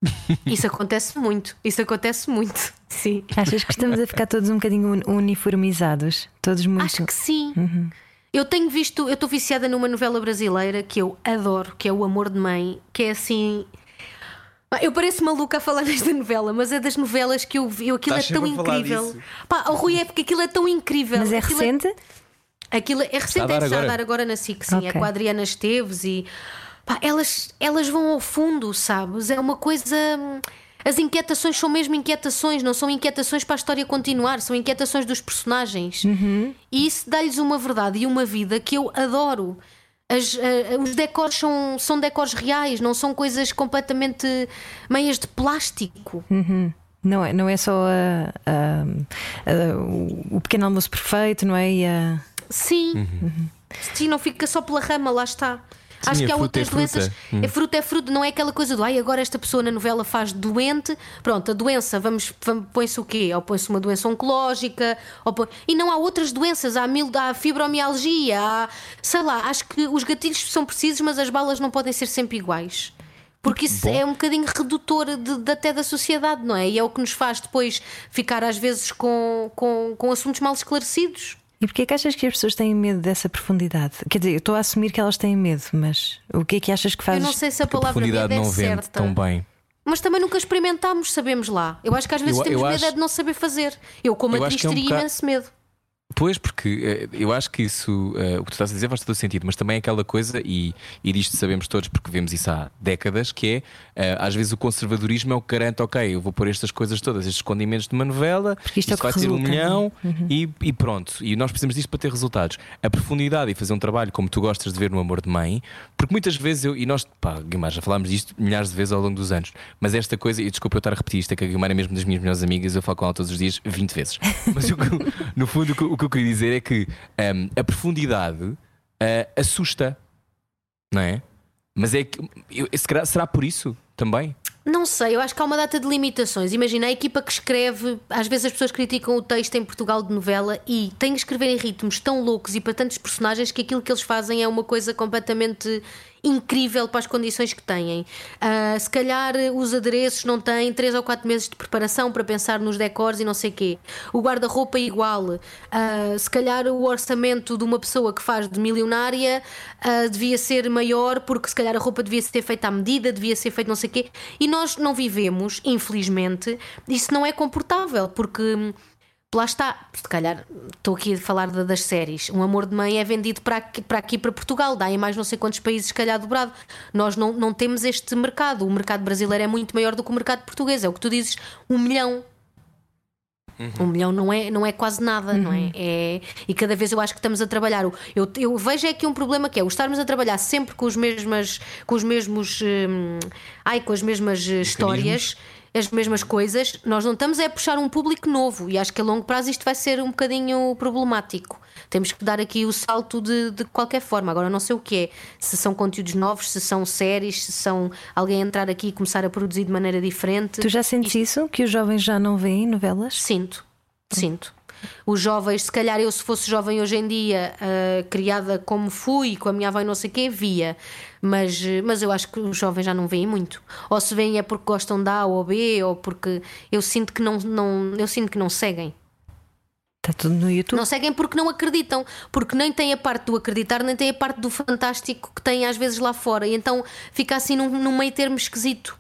<laughs> Isso acontece muito, isso acontece muito. Sim. Achas que estamos a ficar todos um bocadinho uniformizados? Todos muito. Acho que sim. Uhum. Eu tenho visto, eu estou viciada numa novela brasileira que eu adoro, que é O Amor de Mãe, que é assim eu pareço maluca a falar <laughs> desta novela, mas é das novelas que eu vi. Aquilo Estás é tão incrível. Pá, o Rui é porque aquilo é tão incrível. Mas é aquilo recente? É... Aquilo é recente, é está a dar agora na SIC, sim. Okay. É com a Adriana Esteves e. Pá, elas, elas vão ao fundo, sabes? É uma coisa. As inquietações são mesmo inquietações, não são inquietações para a história continuar, são inquietações dos personagens. Uhum. E isso dá-lhes uma verdade e uma vida que eu adoro. As, uh, os decors são, são decors reais, não são coisas completamente meias de plástico. Uhum. Não é, não é só a, a, a, o pequeno almoço perfeito, não é? Sim. Uhum. Sim, não fica só pela rama, lá está. Sim, Acho que há outras é doenças. Hum. É fruta, é fruto, não é aquela coisa do ai, agora esta pessoa na novela faz doente. Pronto, a doença, vamos, vamos põe-se o quê? Ou põe-se uma doença oncológica, põe... e não há outras doenças, há, mil, há fibromialgia, há sei lá, acho que os gatilhos são precisos, mas as balas não podem ser sempre iguais. Porque isso Bom. é um bocadinho redutor de, de, até da sociedade, não é? E é o que nos faz depois ficar às vezes com, com, com assuntos mal esclarecidos. E porquê é que achas que as pessoas têm medo dessa profundidade? Quer dizer, eu estou a assumir que elas têm medo, mas o que é que achas que faz? Eu não sei se a palavra a profundidade medo não é vende certa. tão bem. Mas também nunca experimentámos, sabemos lá. Eu acho que às vezes eu, temos eu medo acho... é de não saber fazer. Eu, como eu atriz, é um teria bocado... imenso medo. Pois, porque uh, eu acho que isso, uh, o que tu estás a dizer faz todo sentido, mas também é aquela coisa, e, e disto sabemos todos porque vemos isso há décadas, que é uh, às vezes o conservadorismo é o que garante, ok, eu vou pôr estas coisas todas, estes condimentos de uma novela, porque isto, isto é vai resulta, ter um milhão uhum. e, e, pronto. E nós precisamos disto para ter resultados. A profundidade e fazer um trabalho como tu gostas de ver no Amor de Mãe, porque muitas vezes eu, e nós, pá, Guimar, já falámos disto milhares de vezes ao longo dos anos, mas esta coisa, e desculpa eu estar a repetir isto, é que a Guimar é mesmo das minhas melhores amigas, eu falo com ela todos os dias 20 vezes. Mas no fundo o que, eu queria dizer é que um, a profundidade uh, assusta, não é? Mas é que será, será por isso também? Não sei, eu acho que há uma data de limitações. Imagina a equipa que escreve, às vezes as pessoas criticam o texto em Portugal de novela e têm que escrever em ritmos tão loucos e para tantos personagens que aquilo que eles fazem é uma coisa completamente incrível para as condições que têm. Uh, se calhar os adereços não têm 3 ou 4 meses de preparação para pensar nos decors e não sei o quê. O guarda-roupa é igual. Uh, se calhar o orçamento de uma pessoa que faz de milionária uh, devia ser maior porque se calhar a roupa devia ser feita à medida, devia ser feita não sei o quê. E nós não vivemos, infelizmente, isso não é comportável porque lá está, se calhar estou aqui a falar das séries. Um amor de mãe é vendido para aqui, para aqui para Portugal, dá em mais não sei quantos países, se calhar dobrado. Nós não, não temos este mercado. O mercado brasileiro é muito maior do que o mercado português. É o que tu dizes, um milhão. Uhum. Um milhão não é, não é quase nada, uhum. não é? é? E cada vez eu acho que estamos a trabalhar. Eu, eu vejo aqui um problema que é o estarmos a trabalhar sempre com os mesmas, com os mesmos, hum, ai, com as mesmas histórias as mesmas coisas, nós não estamos a puxar um público novo e acho que a longo prazo isto vai ser um bocadinho problemático. Temos que dar aqui o salto de, de qualquer forma. Agora, não sei o que é, se são conteúdos novos, se são séries, se são alguém entrar aqui e começar a produzir de maneira diferente. Tu já sentes isso? Que os jovens já não veem novelas? Sinto, sinto. Os jovens, se calhar eu, se fosse jovem hoje em dia, uh, criada como fui, com a minha avó e não sei o quê, via. Mas, mas eu acho que os jovens já não veem muito. Ou se veem é porque gostam da A ou B, ou porque eu sinto que não, não, eu sinto que não seguem. Está tudo no YouTube. Não seguem porque não acreditam, porque nem tem a parte do acreditar, nem tem a parte do fantástico que tem às vezes lá fora. E então fica assim num, num meio termo esquisito.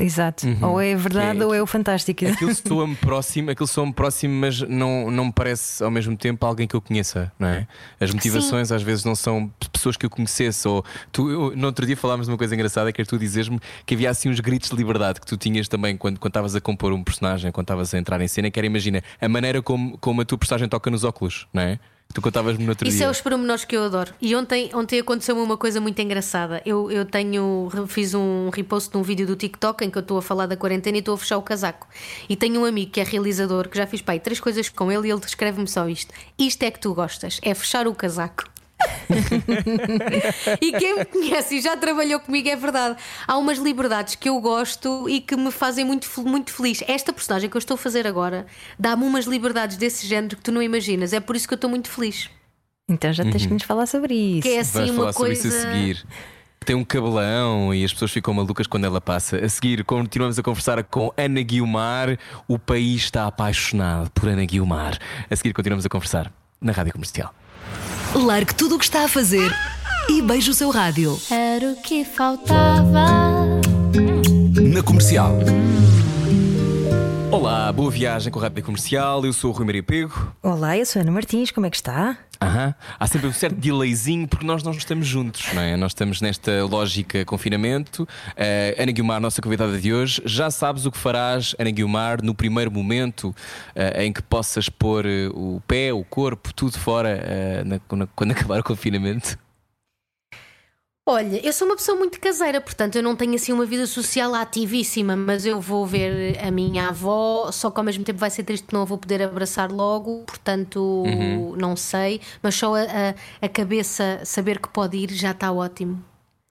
Exato. Ou é verdade É- ou é o fantástico. Aquilo <laughs> soa-me próximo, aquilo soa-me próximo, mas não, não me parece ao mesmo tempo alguém que eu conheça, não é? As motivações às vezes não são pessoas que eu conhecesse. Ou tu, eu- no outro dia falámos de uma coisa engraçada que é tu dizes-me que havia assim uns gritos de liberdade que tu tinhas também quando quando estavas a compor um personagem, quando estavas a entrar em cena, que era imagina a maneira como, como a tua personagem toca nos óculos, não é? Tu contavas-me no outro Isso dia. é os pormenores que eu adoro. E ontem, ontem aconteceu-me uma coisa muito engraçada. Eu, eu tenho, fiz um repost de um vídeo do TikTok em que eu estou a falar da quarentena e estou a fechar o casaco. E tenho um amigo que é realizador que já fiz pai, três coisas com ele e ele descreve-me só isto. Isto é que tu gostas, é fechar o casaco. <laughs> e quem me conhece e já trabalhou comigo é verdade. Há umas liberdades que eu gosto e que me fazem muito, muito feliz. Esta personagem que eu estou a fazer agora dá-me umas liberdades desse género que tu não imaginas. É por isso que eu estou muito feliz. Então já tens que nos falar sobre isso. Que é Vais assim falar uma sobre coisa. isso a seguir. Tem um cabelão e as pessoas ficam malucas quando ela passa. A seguir, continuamos a conversar com Ana Guiomar. O país está apaixonado por Ana Guiomar. A seguir, continuamos a conversar na Rádio Comercial. Largue tudo o que está a fazer e beije o seu rádio. Era o que faltava. Na comercial. Olá, boa viagem com a Rádio Comercial. Eu sou o Rui Maria Pego. Olá, eu sou a Ana Martins, como é que está? Aham. Há sempre um certo delayzinho porque nós não estamos juntos, não é? Nós estamos nesta lógica confinamento. Eh, Ana Guilmar, nossa convidada de hoje, já sabes o que farás, Ana Guilmar, no primeiro momento eh, em que possas pôr eh, o pé, o corpo, tudo fora na- na- quando acabar o confinamento? Olha, eu sou uma pessoa muito caseira, portanto eu não tenho assim uma vida social ativíssima, mas eu vou ver a minha avó, só que ao mesmo tempo vai ser triste que não a vou poder abraçar logo, portanto não sei, mas só a, a- a cabeça saber que pode ir já está ótimo.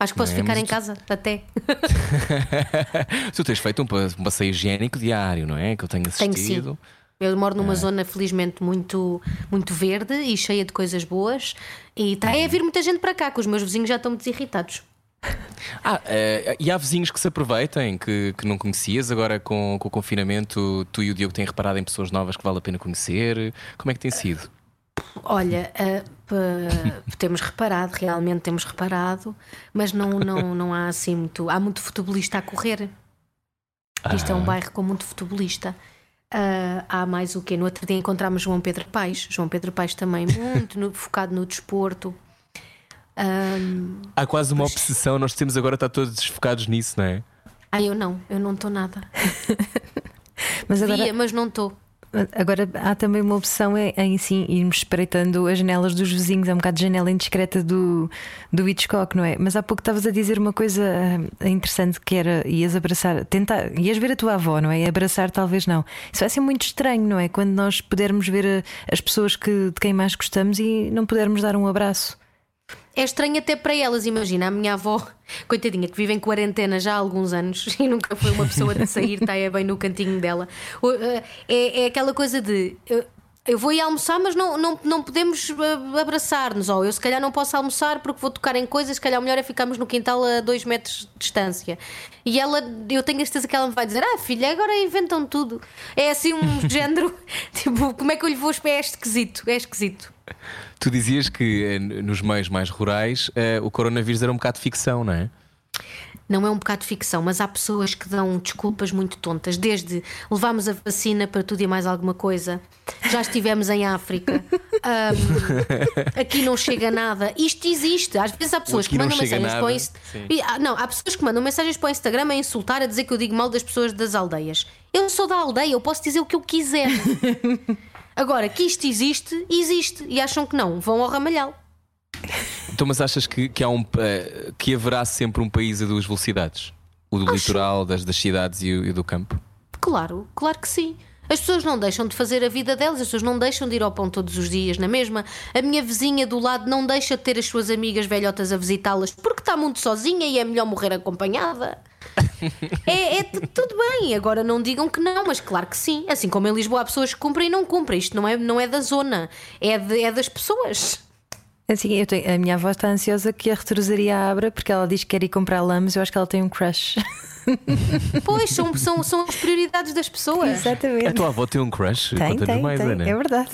Acho que posso é? ficar em tu- casa até. <laughs> tu tens feito um, pa- passeio higiênico diário, não é? Que eu tenho Tenho assistido. sim. Eu moro É. numa zona felizmente muito, muito verde e cheia de coisas boas. E está a vir muita gente para cá, que os meus vizinhos já estão muito irritados. <laughs> Ah, eh, e há vizinhos que se aproveitem, que, que não conhecias, agora com, com o confinamento, tu e o Diogo têm reparado em pessoas novas que vale a pena conhecer. Como é que tem sido? Olha, ah, p- <laughs> temos reparado, realmente temos reparado, mas não, não, não há assim muito. Há muito futebolista a correr. Isto é um bairro com muito futebolista. Ah, há mais o quê? No outro dia encontramos João Pedro Paes. João Pedro Paes também <laughs> muito no- focado no desporto. Ahm, Há quase uma obsessão, nós temos agora estar todos focados nisso, não é? ah, eu não, eu não estou nada. <laughs> Mas agora, Via, mas não estou. Agora há também uma opção em sim irmos espreitando as janelas dos vizinhos. É um bocado de janela indiscreta do, do Hitchcock, não é? Mas há pouco estavas a dizer uma coisa ah, interessante que era ias abraçar, tentar, ias ver a tua avó, não é? Abraçar talvez não. Isso vai ser muito estranho, não é? Quando nós pudermos ver a- as pessoas que, de quem mais gostamos e não pudermos dar um abraço. É estranho até para elas, imagina, a minha avó, coitadinha, que vive em quarentena já há alguns anos <laughs> e nunca foi uma pessoa de sair, está é bem no cantinho dela. Eh, É, é aquela coisa de. Eu vou ir almoçar, mas não, não, não podemos eh, abraçar-nos. Ou eu, se calhar, não posso almoçar porque vou tocar em coisas. Se calhar, o melhor é ficarmos no quintal a dois metros de distância. E ela, eu tenho a certeza que ela me vai dizer: Ah, filha, agora inventam tudo. É assim um <laughs> género. Tipo, como é que eu lhe vou pés? É esquisito, é esquisito. Tu dizias que eh, nos meios mais rurais eh, o coronavírus era um bocado de ficção, não é? Não é um bocado de ficção, mas há pessoas que dão desculpas muito tontas. Desde levámos a vacina para tudo e mais alguma coisa, já estivemos em África, <laughs> ahm, aqui não chega nada. Isto existe. Às vezes há pessoas que mandam mensagens nada. para o Inst- Sim. E, ah, Não, há pessoas que mandam mensagens para o Instagram a insultar, a dizer que eu digo mal das pessoas das aldeias. Eu sou da aldeia, eu posso dizer o que eu quiser. <laughs> Agora, que isto existe, existe. E acham que não, vão ao ramalhal. Então, mas achas que, que, há um, eh, que haverá sempre um país a duas velocidades? O do litoral, das, das cidades e o, e do campo? Claro, claro que sim. As pessoas não deixam de fazer a vida delas, as pessoas não deixam de ir ao pão todos os dias, na mesma. A minha vizinha do lado não deixa de ter as suas amigas velhotas a visitá-las porque está muito sozinha e é melhor morrer acompanhada. <laughs> É, é tudo bem, agora não digam que não, mas claro que sim. Assim como em Lisboa há pessoas que cumprem e não cumprem. Isto não é, não é da zona, é, de- é das pessoas. Assim, eu tenho- a minha avó está ansiosa que a retrosaria abra porque ela diz que quer ir comprar lãmes. Eu acho que ela tem um crush. <laughs> Pois, são, são, são as prioridades das pessoas. Exatamente. A tua avó tem um crush? Tem, tem, mais, tem. Ana. É verdade.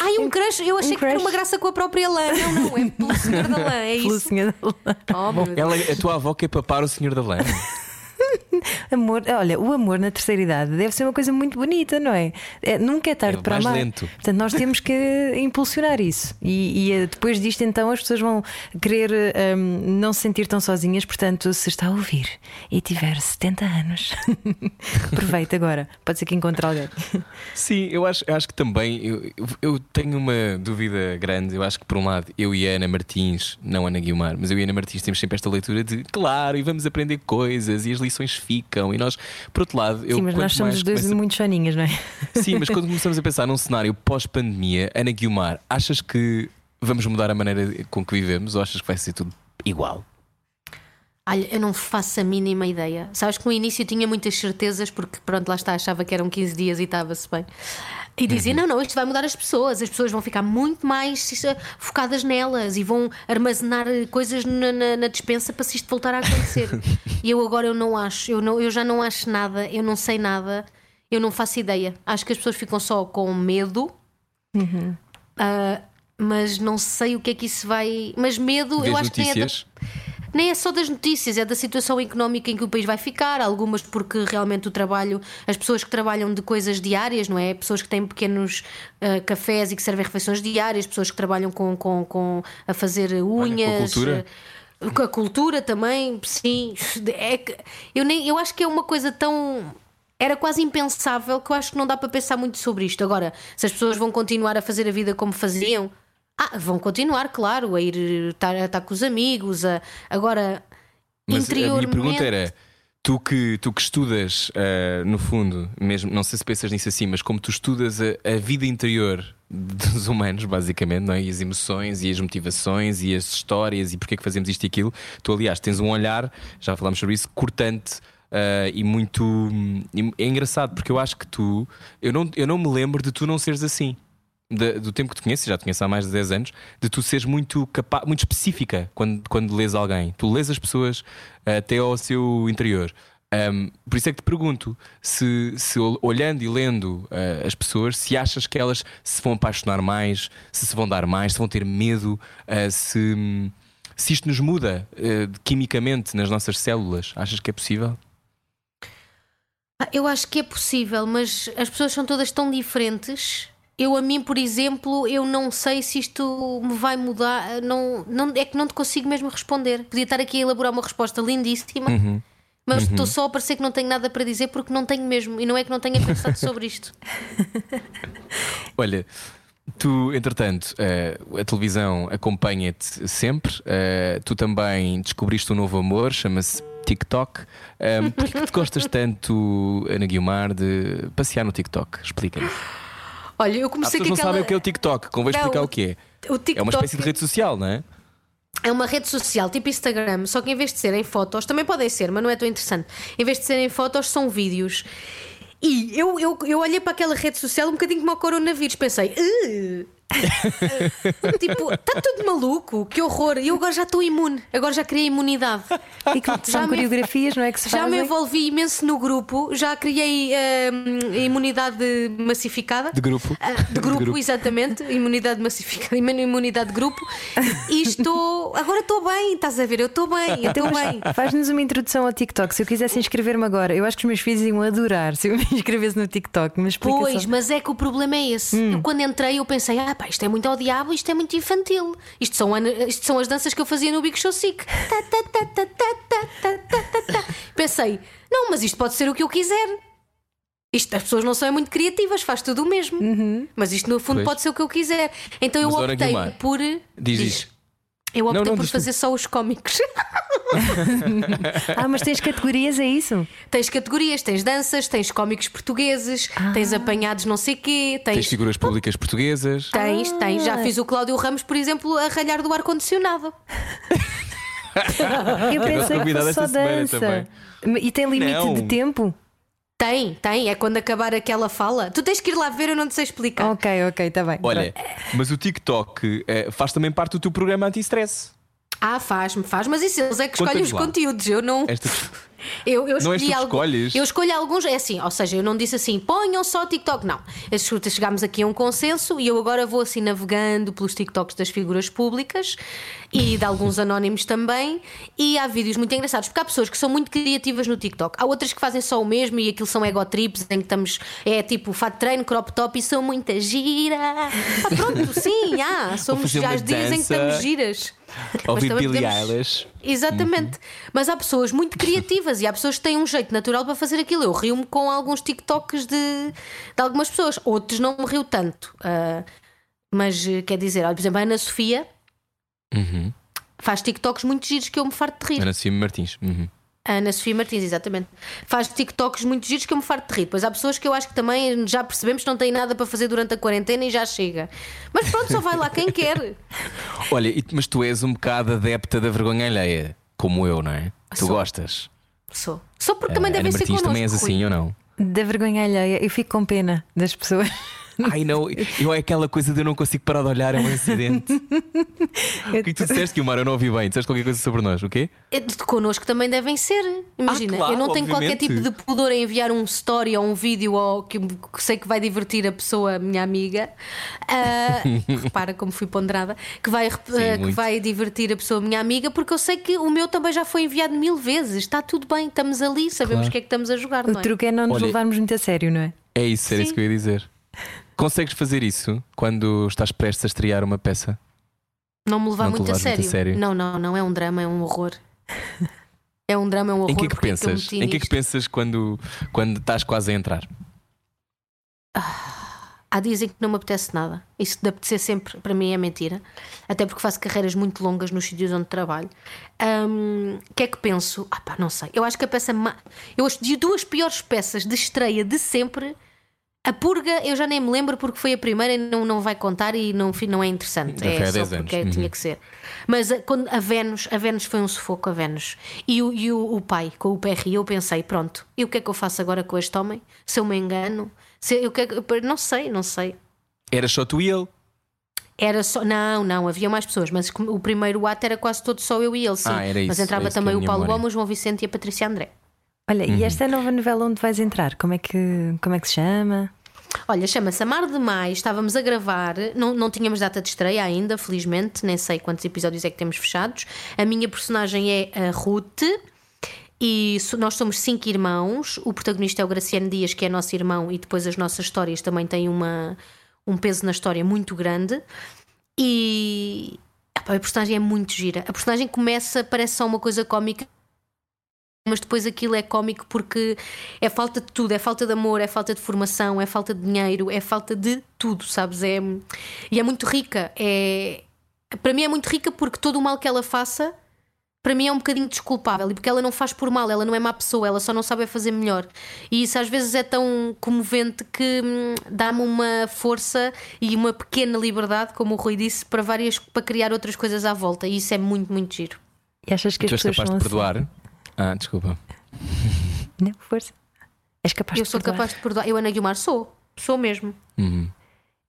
Ai, um crush, eu achei Um que era uma graça com a própria lã. Não, não, é pelo senhor da lã, é Pelo isso. senhor da lã. Oh, Deus. Ela, a tua avó quer papar o senhor da lã. <laughs> Amor, olha, o amor na terceira idade deve ser uma coisa muito bonita, não é? É, nunca é tarde É para amar. lento. Portanto, nós temos que <laughs> impulsionar isso. E, e, eh, depois disto, então, as pessoas vão querer eh, hum, não se sentir tão sozinhas. Portanto, se está a ouvir e tiver 70 anos, <laughs> aproveita agora. Pode ser que encontre alguém. Sim, eu acho, eu acho que também eu, eu- eu tenho uma dúvida grande. Eu acho que, por um lado, eu e a Ana Martins, não a Ana Guilmar, mas eu e a Ana Martins temos sempre esta leitura de claro, e vamos aprender coisas e as lições ficam. E nós, por outro lado, eu Sim, mas nós somos dois muito soninhas, não é? Sim, mas quando <laughs> começamos a pensar num cenário pós-pandemia, Ana Guilmar, achas que vamos mudar a maneira com que vivemos ou achas que vai ser tudo igual? Olha, eu não faço a mínima ideia. Sabes que no início eu tinha muitas certezas, porque pronto, lá está, achava que eram 15 dias e estava-se bem. E dizia: Uhum. não, não, isto vai mudar as pessoas, as pessoas vão ficar muito mais focadas nelas e vão armazenar eh, coisas na, na, na despensa para se isto voltar a acontecer. <laughs> e eu agora eu não acho, eu, não, eu já não acho nada, eu não sei nada, eu não faço ideia. Acho que as pessoas ficam só com medo. Ah, mas não sei o que é que isso vai. Mas medo, Vês eu acho que nem é da- notícias? Nem é só das notícias, é da situação económica em que o país vai ficar, algumas porque realmente o trabalho, as pessoas que trabalham de coisas diárias, não é? Pessoas que têm pequenos ah, cafés e que servem refeições diárias, pessoas que trabalham com, com, com a fazer unhas. cultura. ah, Com a cultura também, sim. É que eu, nem, eu acho que é uma coisa tão. Era quase impensável que eu acho que não dá para pensar muito sobre isto. Agora, se as pessoas vão continuar a fazer a vida como faziam, ah, vão continuar, claro, a ir estar, a estar com os amigos. A... Agora, Mas a minha interiormente. pergunta era: tu que, tu que estudas, ah, no fundo, mesmo, não sei se pensas nisso assim, mas como tu estudas a, a vida interior dos humanos, basicamente, não é? e as emoções e as motivações e as histórias e porque é que fazemos isto e aquilo, tu, aliás, tens um olhar, já falámos sobre isso, cortante. ah, e muito. e é engraçado porque eu acho que tu. Eu não, eu não me lembro de tu não seres assim. Da- do tempo que te conheço, já te conheço há mais de 10 anos, de tu seres muito capaz, muito específica quando, quando lês alguém. Tu lês as pessoas ah, até ao seu interior. Ahm, por isso é que te pergunto se, se ol- olhando e lendo ah, as pessoas, se achas que elas se vão apaixonar mais, se se vão dar mais, se vão ter medo, ah, se, se isto nos muda ah, quimicamente nas nossas células. Achas que é possível? Ah, Eu acho que é possível, mas as pessoas são todas tão diferentes. Eu, a mim, por exemplo, eu não sei se isto me vai mudar. Não, não, é que não te consigo mesmo responder. Podia estar aqui a elaborar uma resposta lindíssima, mas estou só a parecer que não tenho nada para dizer porque não tenho mesmo. E não é que não tenha pensado sobre isto. <laughs> Olha, tu, entretanto, eh, a televisão acompanha-te sempre. eh, tu também descobriste um novo amor, chama-se TikTok. Um, Porquê que te gostas tanto, Ana Guilmar, de passear no TikTok? Explica-me. Olha, eu As comecei pessoas com não aquela. sabem o que é o TikTok, convém Não, explicar o- o que é. o TikTok É uma espécie de rede social, não é? É uma rede social, tipo Instagram, só que em vez de serem fotos, também podem ser, mas não é tão interessante. Em vez de serem fotos, são vídeos. E eu, eu, eu olhei para aquela rede social um bocadinho como ao coronavírus, pensei, <laughs> tipo, está tudo maluco, que horror. Eu agora já estou imune, agora já criei imunidade. E que Já são me- coreografias, não é? Que se Já me fazem? envolvi imenso no grupo, já criei hum, imunidade massificada. De grupo. Ah, de grupo, exatamente. Imunidade massificada, imun- imunidade de grupo. E estou. Agora estou bem, estás a ver? Eu estou bem, eu Então, estou mas bem. Faz-nos uma introdução ao TikTok. Se eu quisesse inscrever-me agora, eu acho que os meus filhos iam adorar se eu me <laughs> inscrevesse no TikTok. Mas Pois, só. mas é que o problema é esse. Eu quando entrei eu pensei, ah pá, pá, isto é muito ao diabo, isto é muito infantil. Isto são, isto são as danças que eu fazia no Big Show Sick. Pensei, não, mas isto pode ser o que eu quiser. Isto, as pessoas não são muito criativas, faz tudo o mesmo. Uhum. Mas isto no fundo pois. pode ser o que eu quiser. Então mas eu optei por. Diz, diz. Eu optei Não, não, por fazer só os cómicos. <laughs> Ah, mas tens categorias, é isso? Tens categorias, tens danças, tens cómicos portugueses, tens apanhados não sei quê, Tens tens. figuras públicas portuguesas. Tens, tens. Já fiz o Cláudio Ramos, por exemplo, a ralhar do ar-condicionado. Eu pensei que fosse só dança. E tem limite Não. de tempo? Tem, tem. É quando acabar aquela fala. Tu tens que ir lá ver, eu não te sei explicar. Ok, ok, está bem. Olha, mas o TikTok eh, faz também parte do teu programa anti-stress. Ah, faz-me, faz, mas isso eles é que escolhem os lá. conteúdos. Eu não. Esta... <laughs> Eu, eu tu escolhi que algu- escolhes? Eu escolho alguns, é assim, ou seja, eu não disse assim, ponham só TikTok, não. Chegámos aqui a um consenso e eu agora vou assim navegando pelos TikToks das figuras públicas e de alguns anónimos também. E há vídeos muito engraçados, porque há pessoas que são muito criativas no TikTok, há outras que fazem só o mesmo e aquilo são ego trips em que estamos, é tipo fato treino, crop top e sou muita gira. Ah, pronto, <laughs> sim, há, somos, já uma dizem que dança. estamos giras. Ouvir Billie podemos- Eilish. Exatamente. Mas há pessoas muito criativas e há pessoas que têm um jeito natural para fazer aquilo. Eu rio-me com alguns TikToks de, de algumas pessoas, outros não me rio tanto. Ah, mas eh, quer dizer, olha, por exemplo, a Ana Sofia Uhum. faz TikToks muito giros que eu me farto de rir. Ana Sofia Martins. Uhum. A Ana Sofia Martins, exatamente. Faz TikToks muito giros que eu me farto de rir. Pois há pessoas que eu acho que também já percebemos que não têm nada para fazer durante a quarentena e já chega. Mas pronto, só vai lá quem <laughs> quer. Olha, mas tu és um bocado adepta da vergonha alheia, como eu, não é? Tu Sou. gostas. Sou. Só porque também Eh, devem Ana ser Martins connosco. também és Rui. assim ou não? Da vergonha alheia, eu fico com pena das pessoas. <laughs> Ai não, eu é aquela coisa de eu não consigo parar de olhar, é um incidente. <laughs> O que é que tu disseste, Guilmar? Eu não ouvi bem. Disseste qualquer coisa sobre nós, o quê? É de connosco também devem ser. Imagina, Ah, claro, eu não tenho qualquer obviamente. tipo de pudor em enviar um story ou um vídeo ou que, que sei que vai divertir a pessoa, minha amiga. Ah, <laughs> repara como fui ponderada, que vai, Sim, ah, que vai divertir a pessoa, minha amiga, porque eu sei que o meu também já foi enviado mil vezes. Está tudo bem, estamos ali, sabemos Claro. o que é que estamos a jogar, O não é? truque é não nos Olha- levarmos muito a sério, não é? É isso, era Sim. isso que eu ia dizer. Consegues fazer isso quando estás prestes a estrear uma peça? Não me levar Não muito a, levares muito a sério. sério. Não, não, não é um drama, é um horror. <laughs> É um drama, é um horror. em que é que pensas? meti em que é que pensas quando, quando estás quase a entrar? Há dias em que não me apetece nada. Isso de apetecer sempre, para mim, é mentira. Até porque faço carreiras muito longas nos sítios onde trabalho. O que é que penso? Ah, pá, não sei. Eu acho que a peça. ma- Eu acho de duas piores peças de estreia de sempre. A Purga, eu já nem me lembro porque foi a primeira e não, não vai contar e não, não é interessante. Já foi é há só 10 porque anos. tinha Uhum. que ser. Mas a, quando, a Vênus, a Vênus foi um sufoco, a Vênus. E, o, e o, o pai, com o PRI, eu pensei: pronto, e o que é que eu faço agora com este homem? Se eu me engano, se eu, o que é não sei, não sei. Era só tu e ele. Era só. Não, não, havia mais pessoas, mas o primeiro ato era quase todo só eu e ele, sim. Ah, era mas isso, entrava é é também o Paulo memória. Gomes, o João Vicente e a Patrícia André. Olha, Uhum. e esta nova novela onde vais entrar? Como é que, como é que se chama? Olha, chama-se Amar Demais, estávamos a gravar, não, não tínhamos data de estreia ainda, felizmente, nem sei quantos episódios é que temos fechados. A minha personagem é a Ruth. E so- nós somos cinco irmãos. O protagonista é o Graciano Dias, que é nosso irmão, e depois as nossas histórias também têm uma, um peso na história muito grande. E a personagem é muito gira. A personagem começa, parece só uma coisa cómica, mas depois aquilo é cómico porque é falta de tudo, é falta de amor, é falta de formação, é falta de dinheiro, é falta de tudo, sabes? É, e é muito rica. É, para mim é muito rica porque todo o mal que ela faça, para mim é um bocadinho desculpável e porque ela não faz por mal, ela não é má pessoa, ela só não sabe é fazer melhor. E isso às vezes é tão comovente que hum, dá-me uma força e uma pequena liberdade, como o Rui disse, para várias para criar outras coisas à volta. E isso é muito, muito giro. E achas que tu és pessoas capaz de perdoar? Ah, desculpa. Não, força. És capaz Eu de sou perdoar. capaz de perdoar. Eu, Ana Guilmar, sou. Sou mesmo. Uhum.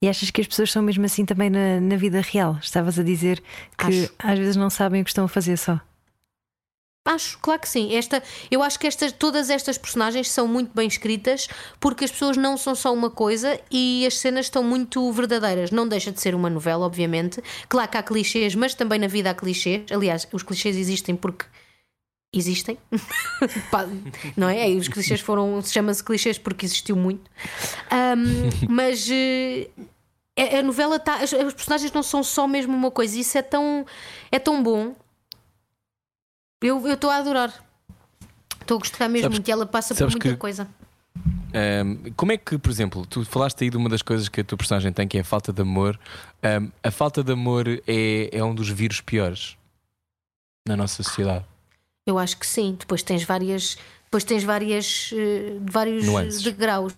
E achas que as pessoas são mesmo assim também na, na vida real? Estavas a dizer que Acho. às vezes não sabem o que estão a fazer só. Acho, claro que sim. Esta, eu acho que estas, todas estas personagens são muito bem escritas porque as pessoas não são só uma coisa e as cenas estão muito verdadeiras. Não deixa de ser uma novela, obviamente. Claro que há clichês, mas também na vida há clichês. Aliás, os clichês existem porque existem. <laughs> Não é? Os clichês foram. Chama-se clichês porque existiu muito. Ahm, <laughs> mas. eh, a novela está. As personagens não são só mesmo uma coisa. Isso é tão. É tão bom. Eu estou a adorar. Estou a gostar mesmo Sabes- muito. E ela passa por muita que- coisa. Um, como é que, por exemplo, tu falaste aí de uma das coisas que a tua personagem tem, que é a falta de amor. Um, a falta de amor é, é um dos vírus piores na nossa sociedade. Eu acho que sim. Depois tens várias. Depois tens várias. eh, vários Nuances. degraus,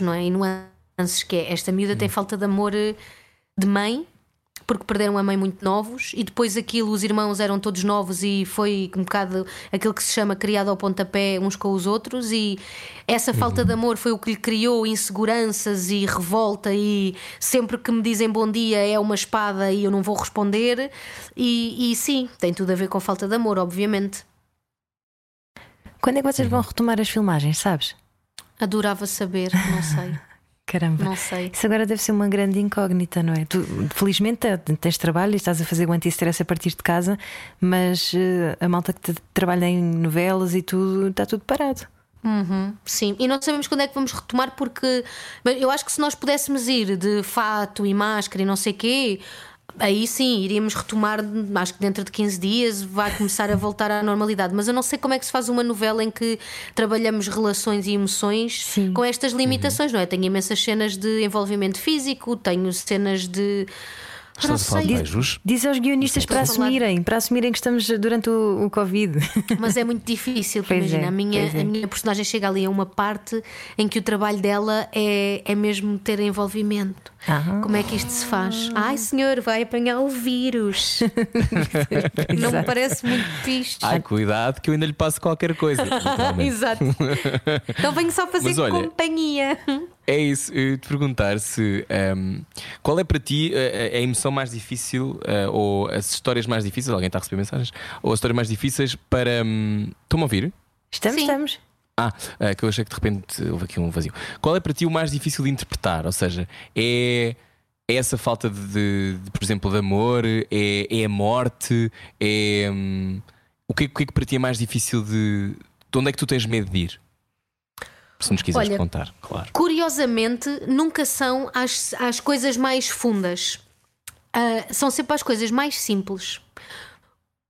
não é? E nuances que é. Esta miúda tem falta de amor eh, de mãe. Porque perderam a mãe muito novos e depois aquilo, os irmãos eram todos novos e foi um bocado aquilo que se chama criado ao pontapé uns com os outros. E essa falta de amor foi o que lhe criou inseguranças e revolta. E sempre que me dizem bom dia é uma espada e eu não vou responder. E, e sim, tem tudo a ver com falta de amor, obviamente. Quando é que vocês vão retomar as filmagens, sabes? Adorava saber, não sei, <laughs> Caramba. não sei. Isso agora deve ser uma grande incógnita, não é? Tu, felizmente te- tens trabalho e estás a fazer o anti-stress a partir de casa, mas eh, a malta que te- trabalha em novelas e tudo, está tudo parado. Uhum, sim, e não sabemos quando é que vamos retomar, porque eu acho que se nós pudéssemos ir de fato e máscara e não sei quê, aí sim iríamos retomar. Acho que dentro de 15 dias vai começar a voltar à normalidade. Mas eu não sei como é que se faz uma novela em que trabalhamos relações e emoções Sim. com estas limitações, não é? Tenho imensas cenas de envolvimento físico, tenho cenas de. Estás a falar de beijos? Diz aos guionistas para assumirem, para assumirem que estamos durante o, o Covid. <laughs> Mas é muito difícil, imagina, é, a, minha, é. a minha personagem chega ali a uma parte em que o trabalho dela é, é mesmo ter envolvimento. Ah. Como é que isto se faz? Ai senhor, vai apanhar o vírus. <laughs> Não me parece muito fixe. Ai, cuidado que eu ainda lhe passo qualquer coisa. <laughs> Exato. Então venho só fazer Mas olha- companhia. É isso, eu te perguntar se ehm, qual é para ti eh, a, a emoção mais difícil eh, ou as histórias mais difíceis, alguém está a receber mensagens, ou as histórias mais difíceis para. hum, Estão-me a ouvir? Estamos, Sim. estamos. Ah, eh, que eu achei que de repente houve aqui um vazio. Qual é para ti o mais difícil de interpretar? Ou seja, é, é essa falta de, de- de, por exemplo, de amor? É, é a morte? É. hum, o, que, é- o que é que para ti é mais difícil de. De onde é que tu tens medo de ir? Se nos quiseres Olha, contar, claro. Curiosamente, nunca são as, as coisas mais fundas. Ah, são sempre as coisas mais simples.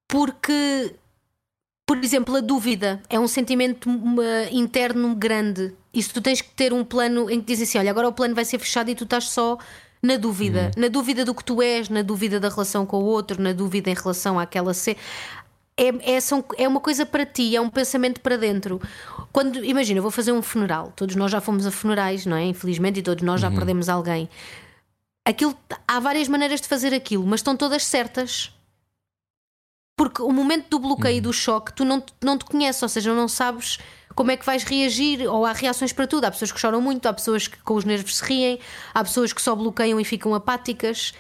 Porque, por exemplo, a dúvida é um sentimento interno grande. E se tu tens que ter um plano em que dizes assim: olha, agora o plano vai ser fechado e tu estás só na dúvida. Na dúvida do que tu és, na dúvida da relação com o outro, na dúvida em relação àquela ser. É, é, são- é uma coisa para ti, é um pensamento para dentro. Quando, imagina, eu vou fazer um funeral, todos nós já fomos a funerais, não é? Infelizmente, e todos nós já perdemos alguém. Aquilo, há várias maneiras de fazer aquilo, mas estão todas certas. Porque o momento do bloqueio e do choque, tu não, te- não te conheces, ou seja, não sabes como é que vais reagir, ou há reações para tudo. Há pessoas que choram muito, há pessoas que com os nervos se riem, há pessoas que só bloqueiam e ficam apáticas.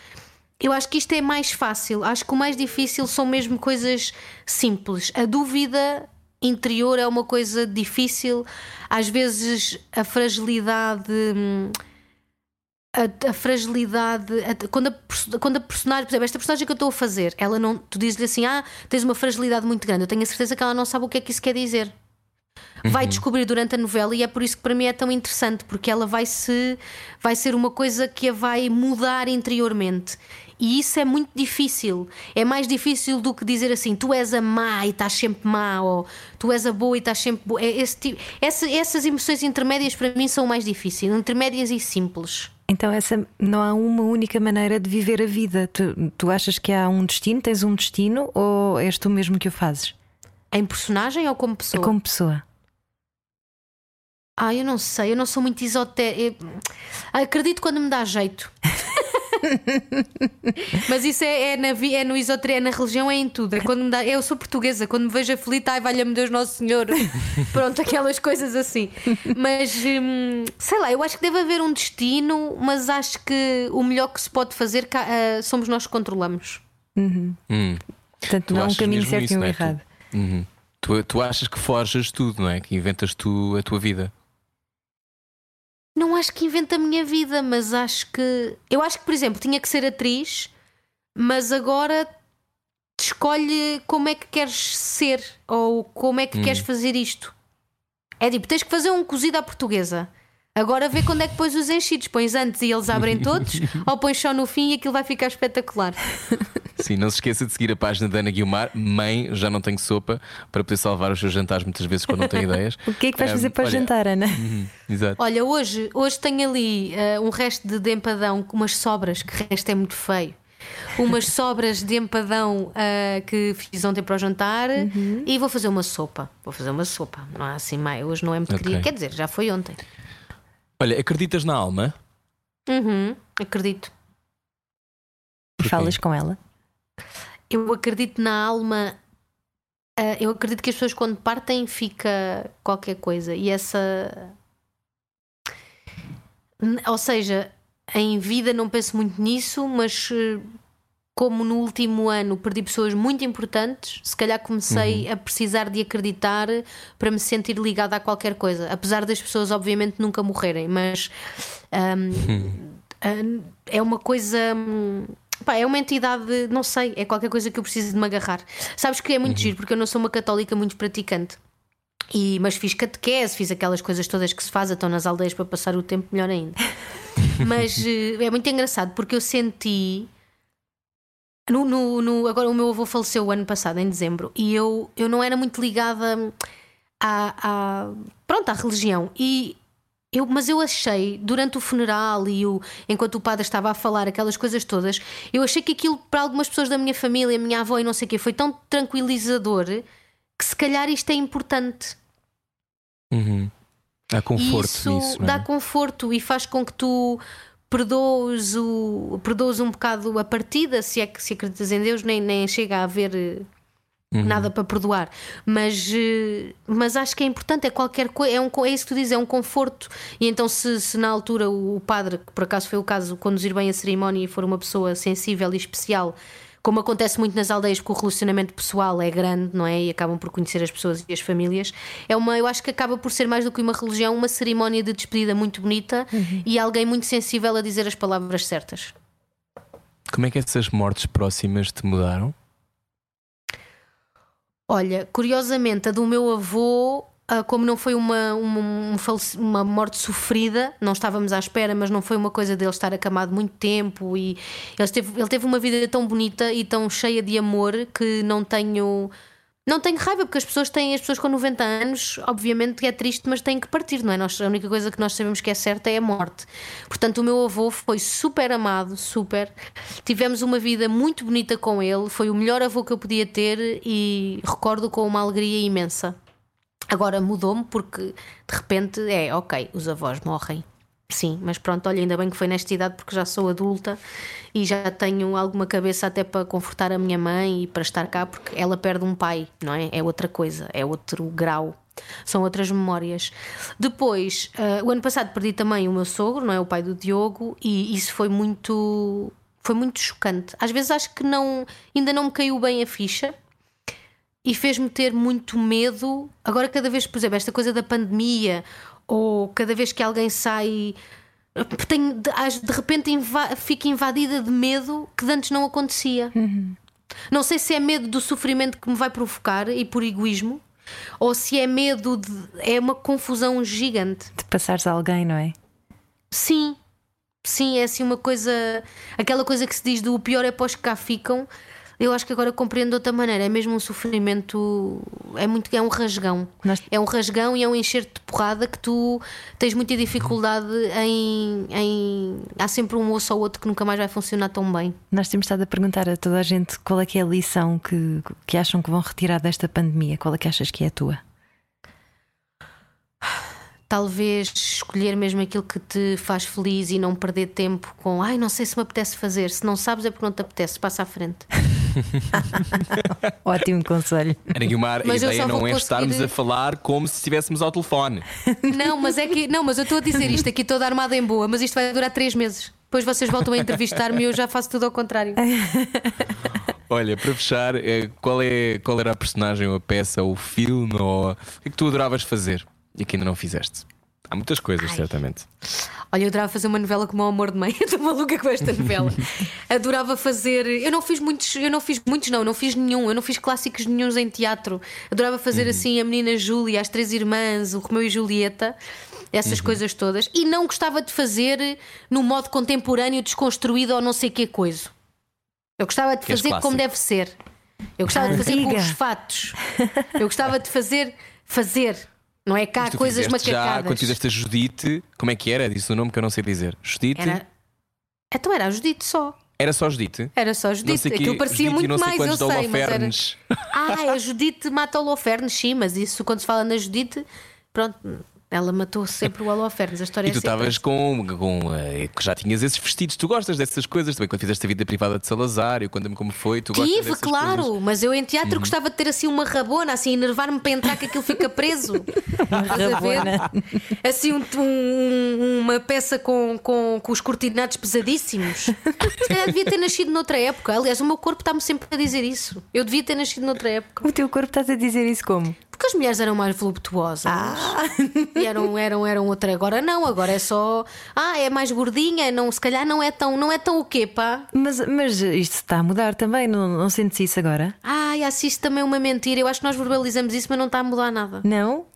Eu acho que isto é mais fácil. Acho que o mais difícil são mesmo coisas simples. A dúvida interior é uma coisa difícil. Às vezes a fragilidade. hum, A, a fragilidade. a- quando, a, quando a personagem. Por exemplo, esta personagem que eu estou a fazer, ela não. Tu dizes-lhe assim: ah, tens uma fragilidade muito grande. Eu tenho a certeza que ela não sabe o que é que isso quer dizer vai descobrir durante a novela e é por isso que para mim é tão interessante porque ela vai se vai ser uma coisa que a vai mudar interiormente e isso é muito difícil é mais difícil do que dizer assim tu és a má e estás sempre má ou tu és a boa e estás sempre boa é esse tipo, essa- essas emoções intermédias para mim são o mais difíceis intermédias e simples Então, essa não há uma única maneira de viver a vida. Tu, tu achas que há um destino? Tens um destino ou és tu mesmo que o fazes? Em personagem ou como É pessoa como pessoa. Ah, eu não sei, eu não sou muito esotérica. Acredito quando me dá jeito. <laughs> Mas isso é, é na, vi- é no esoteria, é na religião, é em tudo. É quando me dá, eu sou portuguesa, quando me vejo aflita, ai, valha-me Deus Nosso Senhor. <laughs> Pronto, aquelas coisas assim. Mas hum, sei lá, eu acho que deve haver um destino, mas acho que o melhor que se pode fazer cá, ah, somos nós que controlamos. Hum. Portanto, Tu não há um achas caminho certo e um é? Tu- errado. Uhum. Tu, tu achas que forjas tudo, não é? Que inventas tu a tua vida. Não acho que inventa a minha vida, mas acho que. Eu acho que, por exemplo, tinha que ser atriz, mas agora escolhe como é que queres ser ou como é que queres fazer isto. É tipo, tens que fazer um cozido à portuguesa. Agora vê quando é que pões os enchidos. Pões antes e eles abrem todos, <laughs> ou pões só no fim e aquilo vai ficar espetacular. Sim, não se esqueça de seguir a página da Ana Guilmar. Mãe, já não tenho sopa para poder salvar os seus jantares muitas vezes quando não tenho ideias. <laughs> O que é que vais fazer para olha, jantar, Ana? uhum, exato. Olha, hoje, hoje tenho ali eh, um resto de, de empadão com umas sobras, que o resto é muito feio. umas <laughs> sobras de empadão ah, que fiz ontem para o jantar e vou fazer uma sopa. Vou fazer uma sopa. Não é assim, mais. Hoje não é muito Ok. querido. Quer dizer, já foi ontem. Olha, acreditas na alma? Uhum, acredito. Porquê? Falas com ela? Eu acredito na alma. ah, eu acredito que as pessoas quando partem fica qualquer coisa. E essa. Ou seja, em vida não penso muito nisso, mas como no último ano perdi pessoas muito importantes, se calhar comecei a precisar de acreditar para me sentir ligada a qualquer coisa. Apesar das pessoas, obviamente, nunca morrerem, mas ahm, ahm, é uma coisa. hum, pá, é uma entidade, não sei, é qualquer coisa que eu preciso de me agarrar. Sabes que é muito giro, porque eu não sou uma católica muito praticante. E, mas fiz catequese, fiz aquelas coisas todas que se faz, estão nas aldeias para passar o tempo melhor ainda. <laughs> mas eh, é muito engraçado porque eu senti. No, no- no- agora, o meu avô faleceu o ano passado, em dezembro, e eu, eu não era muito ligada à, à, pronto, à religião. E eu, mas eu achei, durante o funeral e o, enquanto o padre estava a falar aquelas coisas todas, eu achei que aquilo para algumas pessoas da minha família, minha avó e não sei o quê, foi tão tranquilizador que se calhar isto é importante. Uhum. Há conforto e isso nisso. não é? dá conforto e faz com que tu perdoes, o, perdoes um bocado a partida, se é que se acreditas em Deus, nem, nem chega a haver eh, Uhum. nada para perdoar. Mas, eh, mas acho que é importante, é qualquer coisa, é, um, é isso que tu dizes, é um conforto. E então, se, se na altura o, o padre, que por acaso foi o caso, conduzir bem a cerimónia e for uma pessoa sensível e especial. Como acontece muito nas aldeias, porque o relacionamento pessoal é grande, não é? E acabam por conhecer as pessoas e as famílias. É uma, eu acho que acaba por ser mais do que uma religião, uma cerimónia de despedida muito bonita e alguém muito sensível a dizer as palavras certas. Como é que essas mortes próximas te mudaram? Olha, curiosamente, a do meu avô, como não foi uma, uma, um uma morte sofrida, não estávamos à espera, mas não foi uma coisa dele estar acamado muito tempo e ele teve, ele teve uma vida tão bonita e tão cheia de amor que não tenho. Não tenho raiva, porque as pessoas têm, as pessoas com 90 anos, obviamente é triste, mas têm que partir, não é? Nós, a única coisa que nós sabemos que é certa é a morte. Portanto, o meu avô foi super amado, super. Tivemos uma vida muito bonita com ele, foi o melhor avô que eu podia ter e recordo com uma alegria imensa. Agora mudou-me porque de repente é ok, os avós morrem. Sim, mas pronto, olha, ainda bem que foi nesta idade porque já sou adulta e já tenho alguma cabeça até para confortar a minha mãe e para estar cá, porque ela perde um pai, não é? É outra coisa, é outro grau. São outras memórias. Depois, ah, o ano passado perdi também o meu sogro, não é? O pai do Diogo, e isso foi muito. Foi muito chocante. Às vezes acho que não, ainda não me caiu bem a ficha, e fez-me ter muito medo. Agora, cada vez, por exemplo, esta coisa da pandemia, ou cada vez que alguém sai, tenho, de, repente inva fico invadida de medo que de antes não acontecia. Não sei se é medo do sofrimento que me vai provocar e por egoísmo, ou se é medo de. É uma confusão gigante. De passares a alguém, não é? Sim, sim, é assim uma coisa. Aquela coisa que se diz do o pior é para os que cá ficam. Eu acho que agora compreendo de outra maneira. É mesmo um sofrimento. É muito. É um rasgão. Nós- É um rasgão e é um encher-te de porrada que tu tens muita dificuldade em, em. Há sempre um osso ou outro que nunca mais vai funcionar tão bem. Nós temos estado a perguntar a toda a gente qual é que é a lição que, que acham que vão retirar desta pandemia. Qual é que achas que é a tua? Talvez escolher mesmo aquilo que te faz feliz e não perder tempo com ai, não sei se me apetece fazer. Se não sabes é porque não te apetece, passa à frente. <laughs> <laughs> Ótimo conselho. Ana Guilmar, a Mas eu ideia não vou é estarmos conseguir- a falar como se estivéssemos ao telefone. Não, mas é que. Não, mas eu estou a dizer isto aqui toda armada em boa, mas isto vai durar três meses. Depois vocês voltam a entrevistar-me e eu já faço tudo ao contrário. <laughs> <laughs> Olha, para fechar, eh, qual, é, qual era a personagem ou a peça ou o filme ou o que é que tu adoravas fazer e que ainda não fizeste? Há muitas coisas, certamente. Olha, eu adorava fazer uma novela como o Amor de Mãe. <laughs> Estou maluca com esta novela. Adorava fazer. Eu não fiz muitos, eu não fiz muitos, não, não fiz nenhum. Eu não fiz clássicos nenhuns em teatro. Adorava fazer assim a menina Júlia, as três irmãs, o Romeu e Julieta, essas coisas todas. E não gostava de fazer no modo contemporâneo, desconstruído ou não sei que coisa. Eu gostava de fazer como deve ser. Eu gostava de fazer com os fatos. Eu gostava de fazer, fazer. Não é cá coisas fizeste já, macacadas. quando fizeste a Judite, como é que era? Disse o nome que eu não sei dizer. Judite? Era. Então era a Judite só. Era só Judite? Era só Não Judite. que- Aquilo parecia Judite muito não sei mais, eu sei, mas era. Ah, a Judite mata Holofernes, sim, mas isso quando se fala na Judite, pronto, ela matou sempre o Holofernes. A história E tu é sempre estavas com, com que já tinhas esses vestidos, tu gostas dessas coisas também quando fizeste a vida privada de Salazar, eu conta-me como foi, tu gostas Tive, claro, coisas. Uhum. mas eu em teatro gostava de ter assim uma rabona, assim, enervar-me para entrar que aquilo fica preso. <laughs> Estás a ver? rabona. Assim, um- um- uma peça com, com, com os cortinados pesadíssimos. Calhar devia ter nascido noutra época. Aliás, o meu corpo está-me sempre a dizer isso. Eu devia ter nascido noutra época. O teu corpo estás a dizer isso como? Porque as mulheres eram mais voluptuosas. E eram, eram, eram outra. Agora não, agora é só. Ah, é mais gordinha, não, se calhar não é tão. Não é tão o quê, pá? Mas, mas isto está a mudar também, não, não sentes isso agora? Ai, assisto também uma mentira. Eu acho que nós verbalizamos isso, mas não está a mudar nada. Não?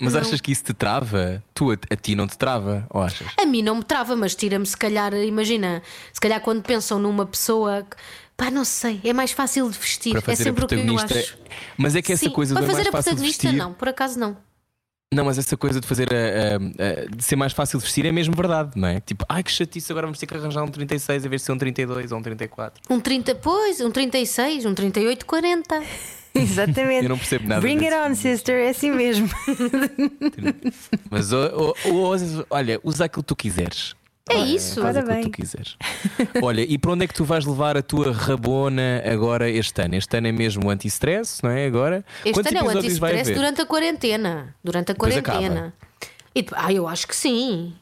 Mas achas que isso te trava? Tu, a, a ti não te trava? Ou achas? A mim não me trava, mas tira-me, se calhar, imagina, se calhar quando pensam numa pessoa que. Pá, não sei, é mais fácil de vestir. Para É fazer a sempre o que eu protagonista. acho. Mas é que essa Sim, coisa para do é fazer mais a fácil de protagonista, vestir. não, por acaso não. Não, mas essa coisa de fazer a, a- a- de ser mais fácil de vestir é mesmo verdade, não é? Tipo, ai que chatice, agora vamos ter que arranjar um 36 em vez de ser um 32 ou um 34. Um 30, pois, um 36, um 38, 40. Exatamente. Eu não percebo nada Bring it on, sister, é assim mesmo. Mas o- o- o- olha, usa aquilo que tu quiseres. É isso. Faz Ora aquilo que tu quiseres. <laughs> Olha, e para onde é que tu vais levar a tua rabona agora este ano? Este ano é mesmo o anti-stress, não é? Agora? Este Quantos ano é o anti-stress durante a quarentena. Durante a quarentena. E, ah, eu acho que sim.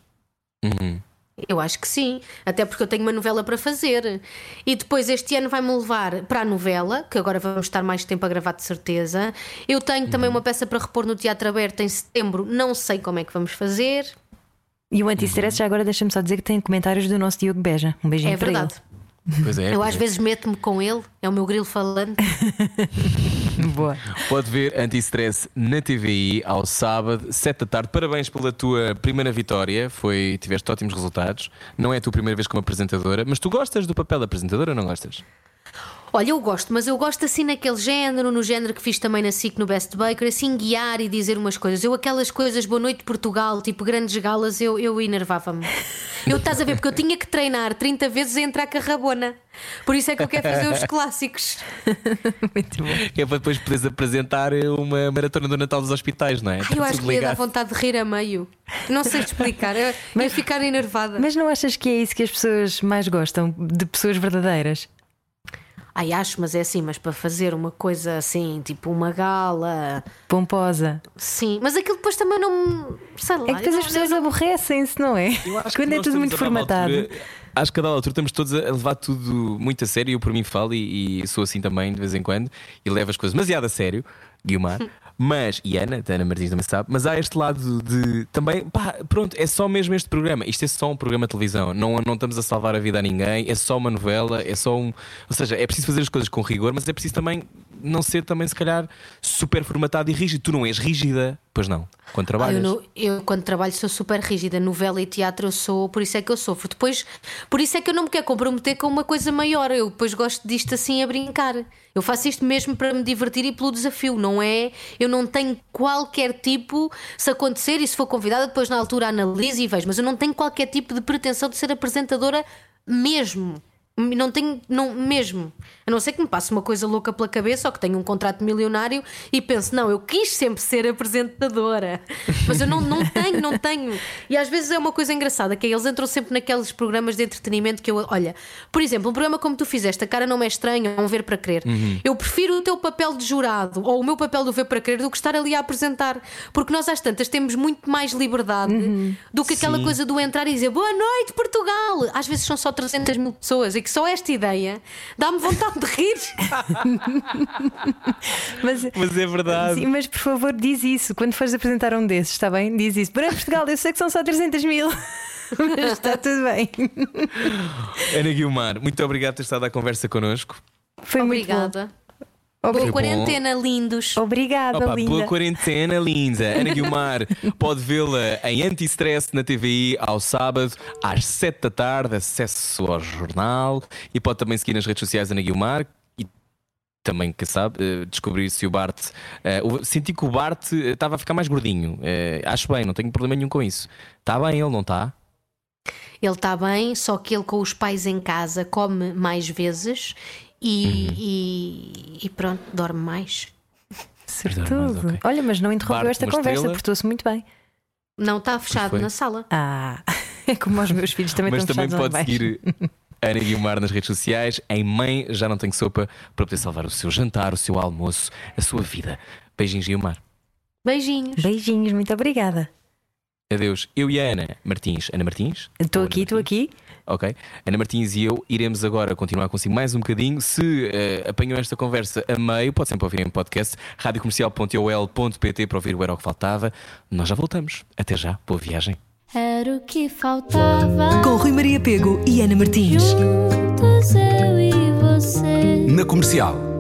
Uhum. Eu acho que sim, até porque eu tenho uma novela para fazer. E depois este ano vai-me levar para a novela, que agora vamos estar mais tempo a gravar de certeza. Eu tenho Uhum. também uma peça para repor no Teatro Aberto em setembro, não sei como é que vamos fazer. E o anti-stress, já agora deixa-me só dizer que tem comentários do nosso Diogo Beja. Um beijinho É para verdade. Pois é. Eu às é. vezes meto-me com ele, é o meu grilo falante. ele. <laughs> Boa. Pode ver anti-stress na TVI ao sábado, 7 da tarde. Parabéns pela tua primeira vitória. Foi, tiveste ótimos resultados. Não é a tua primeira vez como apresentadora, mas tu gostas do papel da apresentadora ou não gostas? Olha, eu gosto, mas eu gosto assim naquele género, no género que fiz também na SIC no Best Baker, assim guiar e dizer umas coisas. Eu, aquelas coisas, Boa Noite Portugal, tipo grandes galas, eu, eu enervava-me. <laughs> Eu estás a ver, porque eu tinha que treinar 30 vezes a entrar com a rabona. Por isso é que eu quero fazer os <laughs> clássicos. <laughs> Muito bom. É para depois poderes apresentar uma maratona do Natal dos hospitais, não é? Ai, eu acho que ia dar vontade de rir a meio. Não sei explicar, eu ia ficar enervada. Mas não achas que é isso que as pessoas mais gostam? De pessoas verdadeiras? Ai, acho, mas é assim, mas para fazer uma coisa assim, tipo uma gala, Pomposa. sim. Mas aquilo depois também não. Sei lá. É que depois as não- pessoas aborrecem-se, não é? Eu acho <laughs> que Quando é tudo muito formatado. altura- acho que a dada altura estamos todos a levar tudo muito a sério. Eu por mim falo e, e sou assim também de vez em quando e levo as coisas demasiado a sério, Guilmar. <laughs> Mas, e Ana, Ana Martins também sabe, mas há este lado de também, pá, pronto, é só mesmo este programa. Isto é só um programa de televisão, não, não estamos a salvar a vida a ninguém, é só uma novela, é só um. Ou seja, é preciso fazer as coisas com rigor, mas é preciso também não ser também, se calhar, super formatado e rígido. Tu não és rígida, pois não, quando Ah, eu, trabalhas. não- eu, quando trabalho sou super rígida, novela e teatro eu sou, por isso é que eu sofro. Depois, por isso é que eu não me quero comprometer com uma coisa maior. Eu depois gosto disto assim a brincar. Eu faço isto mesmo para me divertir e pelo desafio, não é? Eu não tenho qualquer tipo, se acontecer e se for convidada, depois na altura analiso e vejo, mas eu não tenho qualquer tipo de pretensão de ser apresentadora mesmo. Não tenho, não, mesmo. A não ser que me passe uma coisa louca pela cabeça ou que tenha um contrato milionário e pense, não, eu quis sempre ser apresentadora. <laughs> Mas eu não, não tenho, não tenho. E às vezes é uma coisa engraçada, que é, eles entram sempre naqueles programas de entretenimento que eu. Olha, por exemplo, um programa como tu fizeste, a cara não me é estranha, é um ver para crer. Eu prefiro o teu papel de jurado ou o meu papel do ver para crer do que estar ali a apresentar. Porque nós às tantas temos muito mais liberdade do que aquela Sim. coisa do entrar e dizer boa noite, Portugal. Às vezes são só 300 mil pessoas que só esta ideia dá-me vontade de rir. <laughs> Mas, Mas é verdade. Sim, mas por favor, diz isso. Quando fores apresentar um desses, está bem? Diz isso. Para Portugal, eu sei que são só 300 mil. <laughs> Mas está tudo bem. Ana Guilmar, muito obrigado por ter estado à conversa connosco. Foi Obrigada. muito bom. Boa quarentena, lindos. Obrigada, Opa, linda. boa quarentena, linda. Ana Guilmar <laughs> pode vê-la em Anti-Stress na TVI ao sábado às 7 da tarde. Acesso ao jornal e pode também seguir nas redes sociais Ana Guilmar. E Também, que sabe, eh, descobrir se o Bart. o- senti que o Bart eh, estava a ficar mais gordinho. Eh, acho bem, não tenho problema nenhum com isso. Está bem, ele não está? Ele está bem, só que ele com os pais em casa come mais vezes e, Uhum. e, e pronto, dorme mais. <laughs> Certudo. ok. Olha, mas não interrompeu Bart, esta conversa, estrela? portou-se muito bem. Não está fechado na sala. Ah, <laughs> é como os meus filhos também Mas estão também fechados lá pode embaixo. seguir <laughs> Ana Guilmar nas redes sociais. Em Mãe Já Não Tenho Sopa para poder salvar o seu jantar, o seu almoço, a sua vida. Beijinhos, Guilmar. Beijinhos. Beijinhos, muito obrigada. Adeus. Eu e a Ana Martins. Ana Martins? Estou aqui, estou aqui. Ok. Ana Martins e eu iremos agora continuar consigo mais um bocadinho. Se eh, apanhou esta conversa a meio, pode sempre ouvir em podcast radiocomercial.ol.pt para ouvir o Era o que Faltava. Nós já voltamos. Até já. Boa viagem. Era o que faltava. Com Rui Maria Pego e Ana Martins. Juntos eu e você. Na comercial.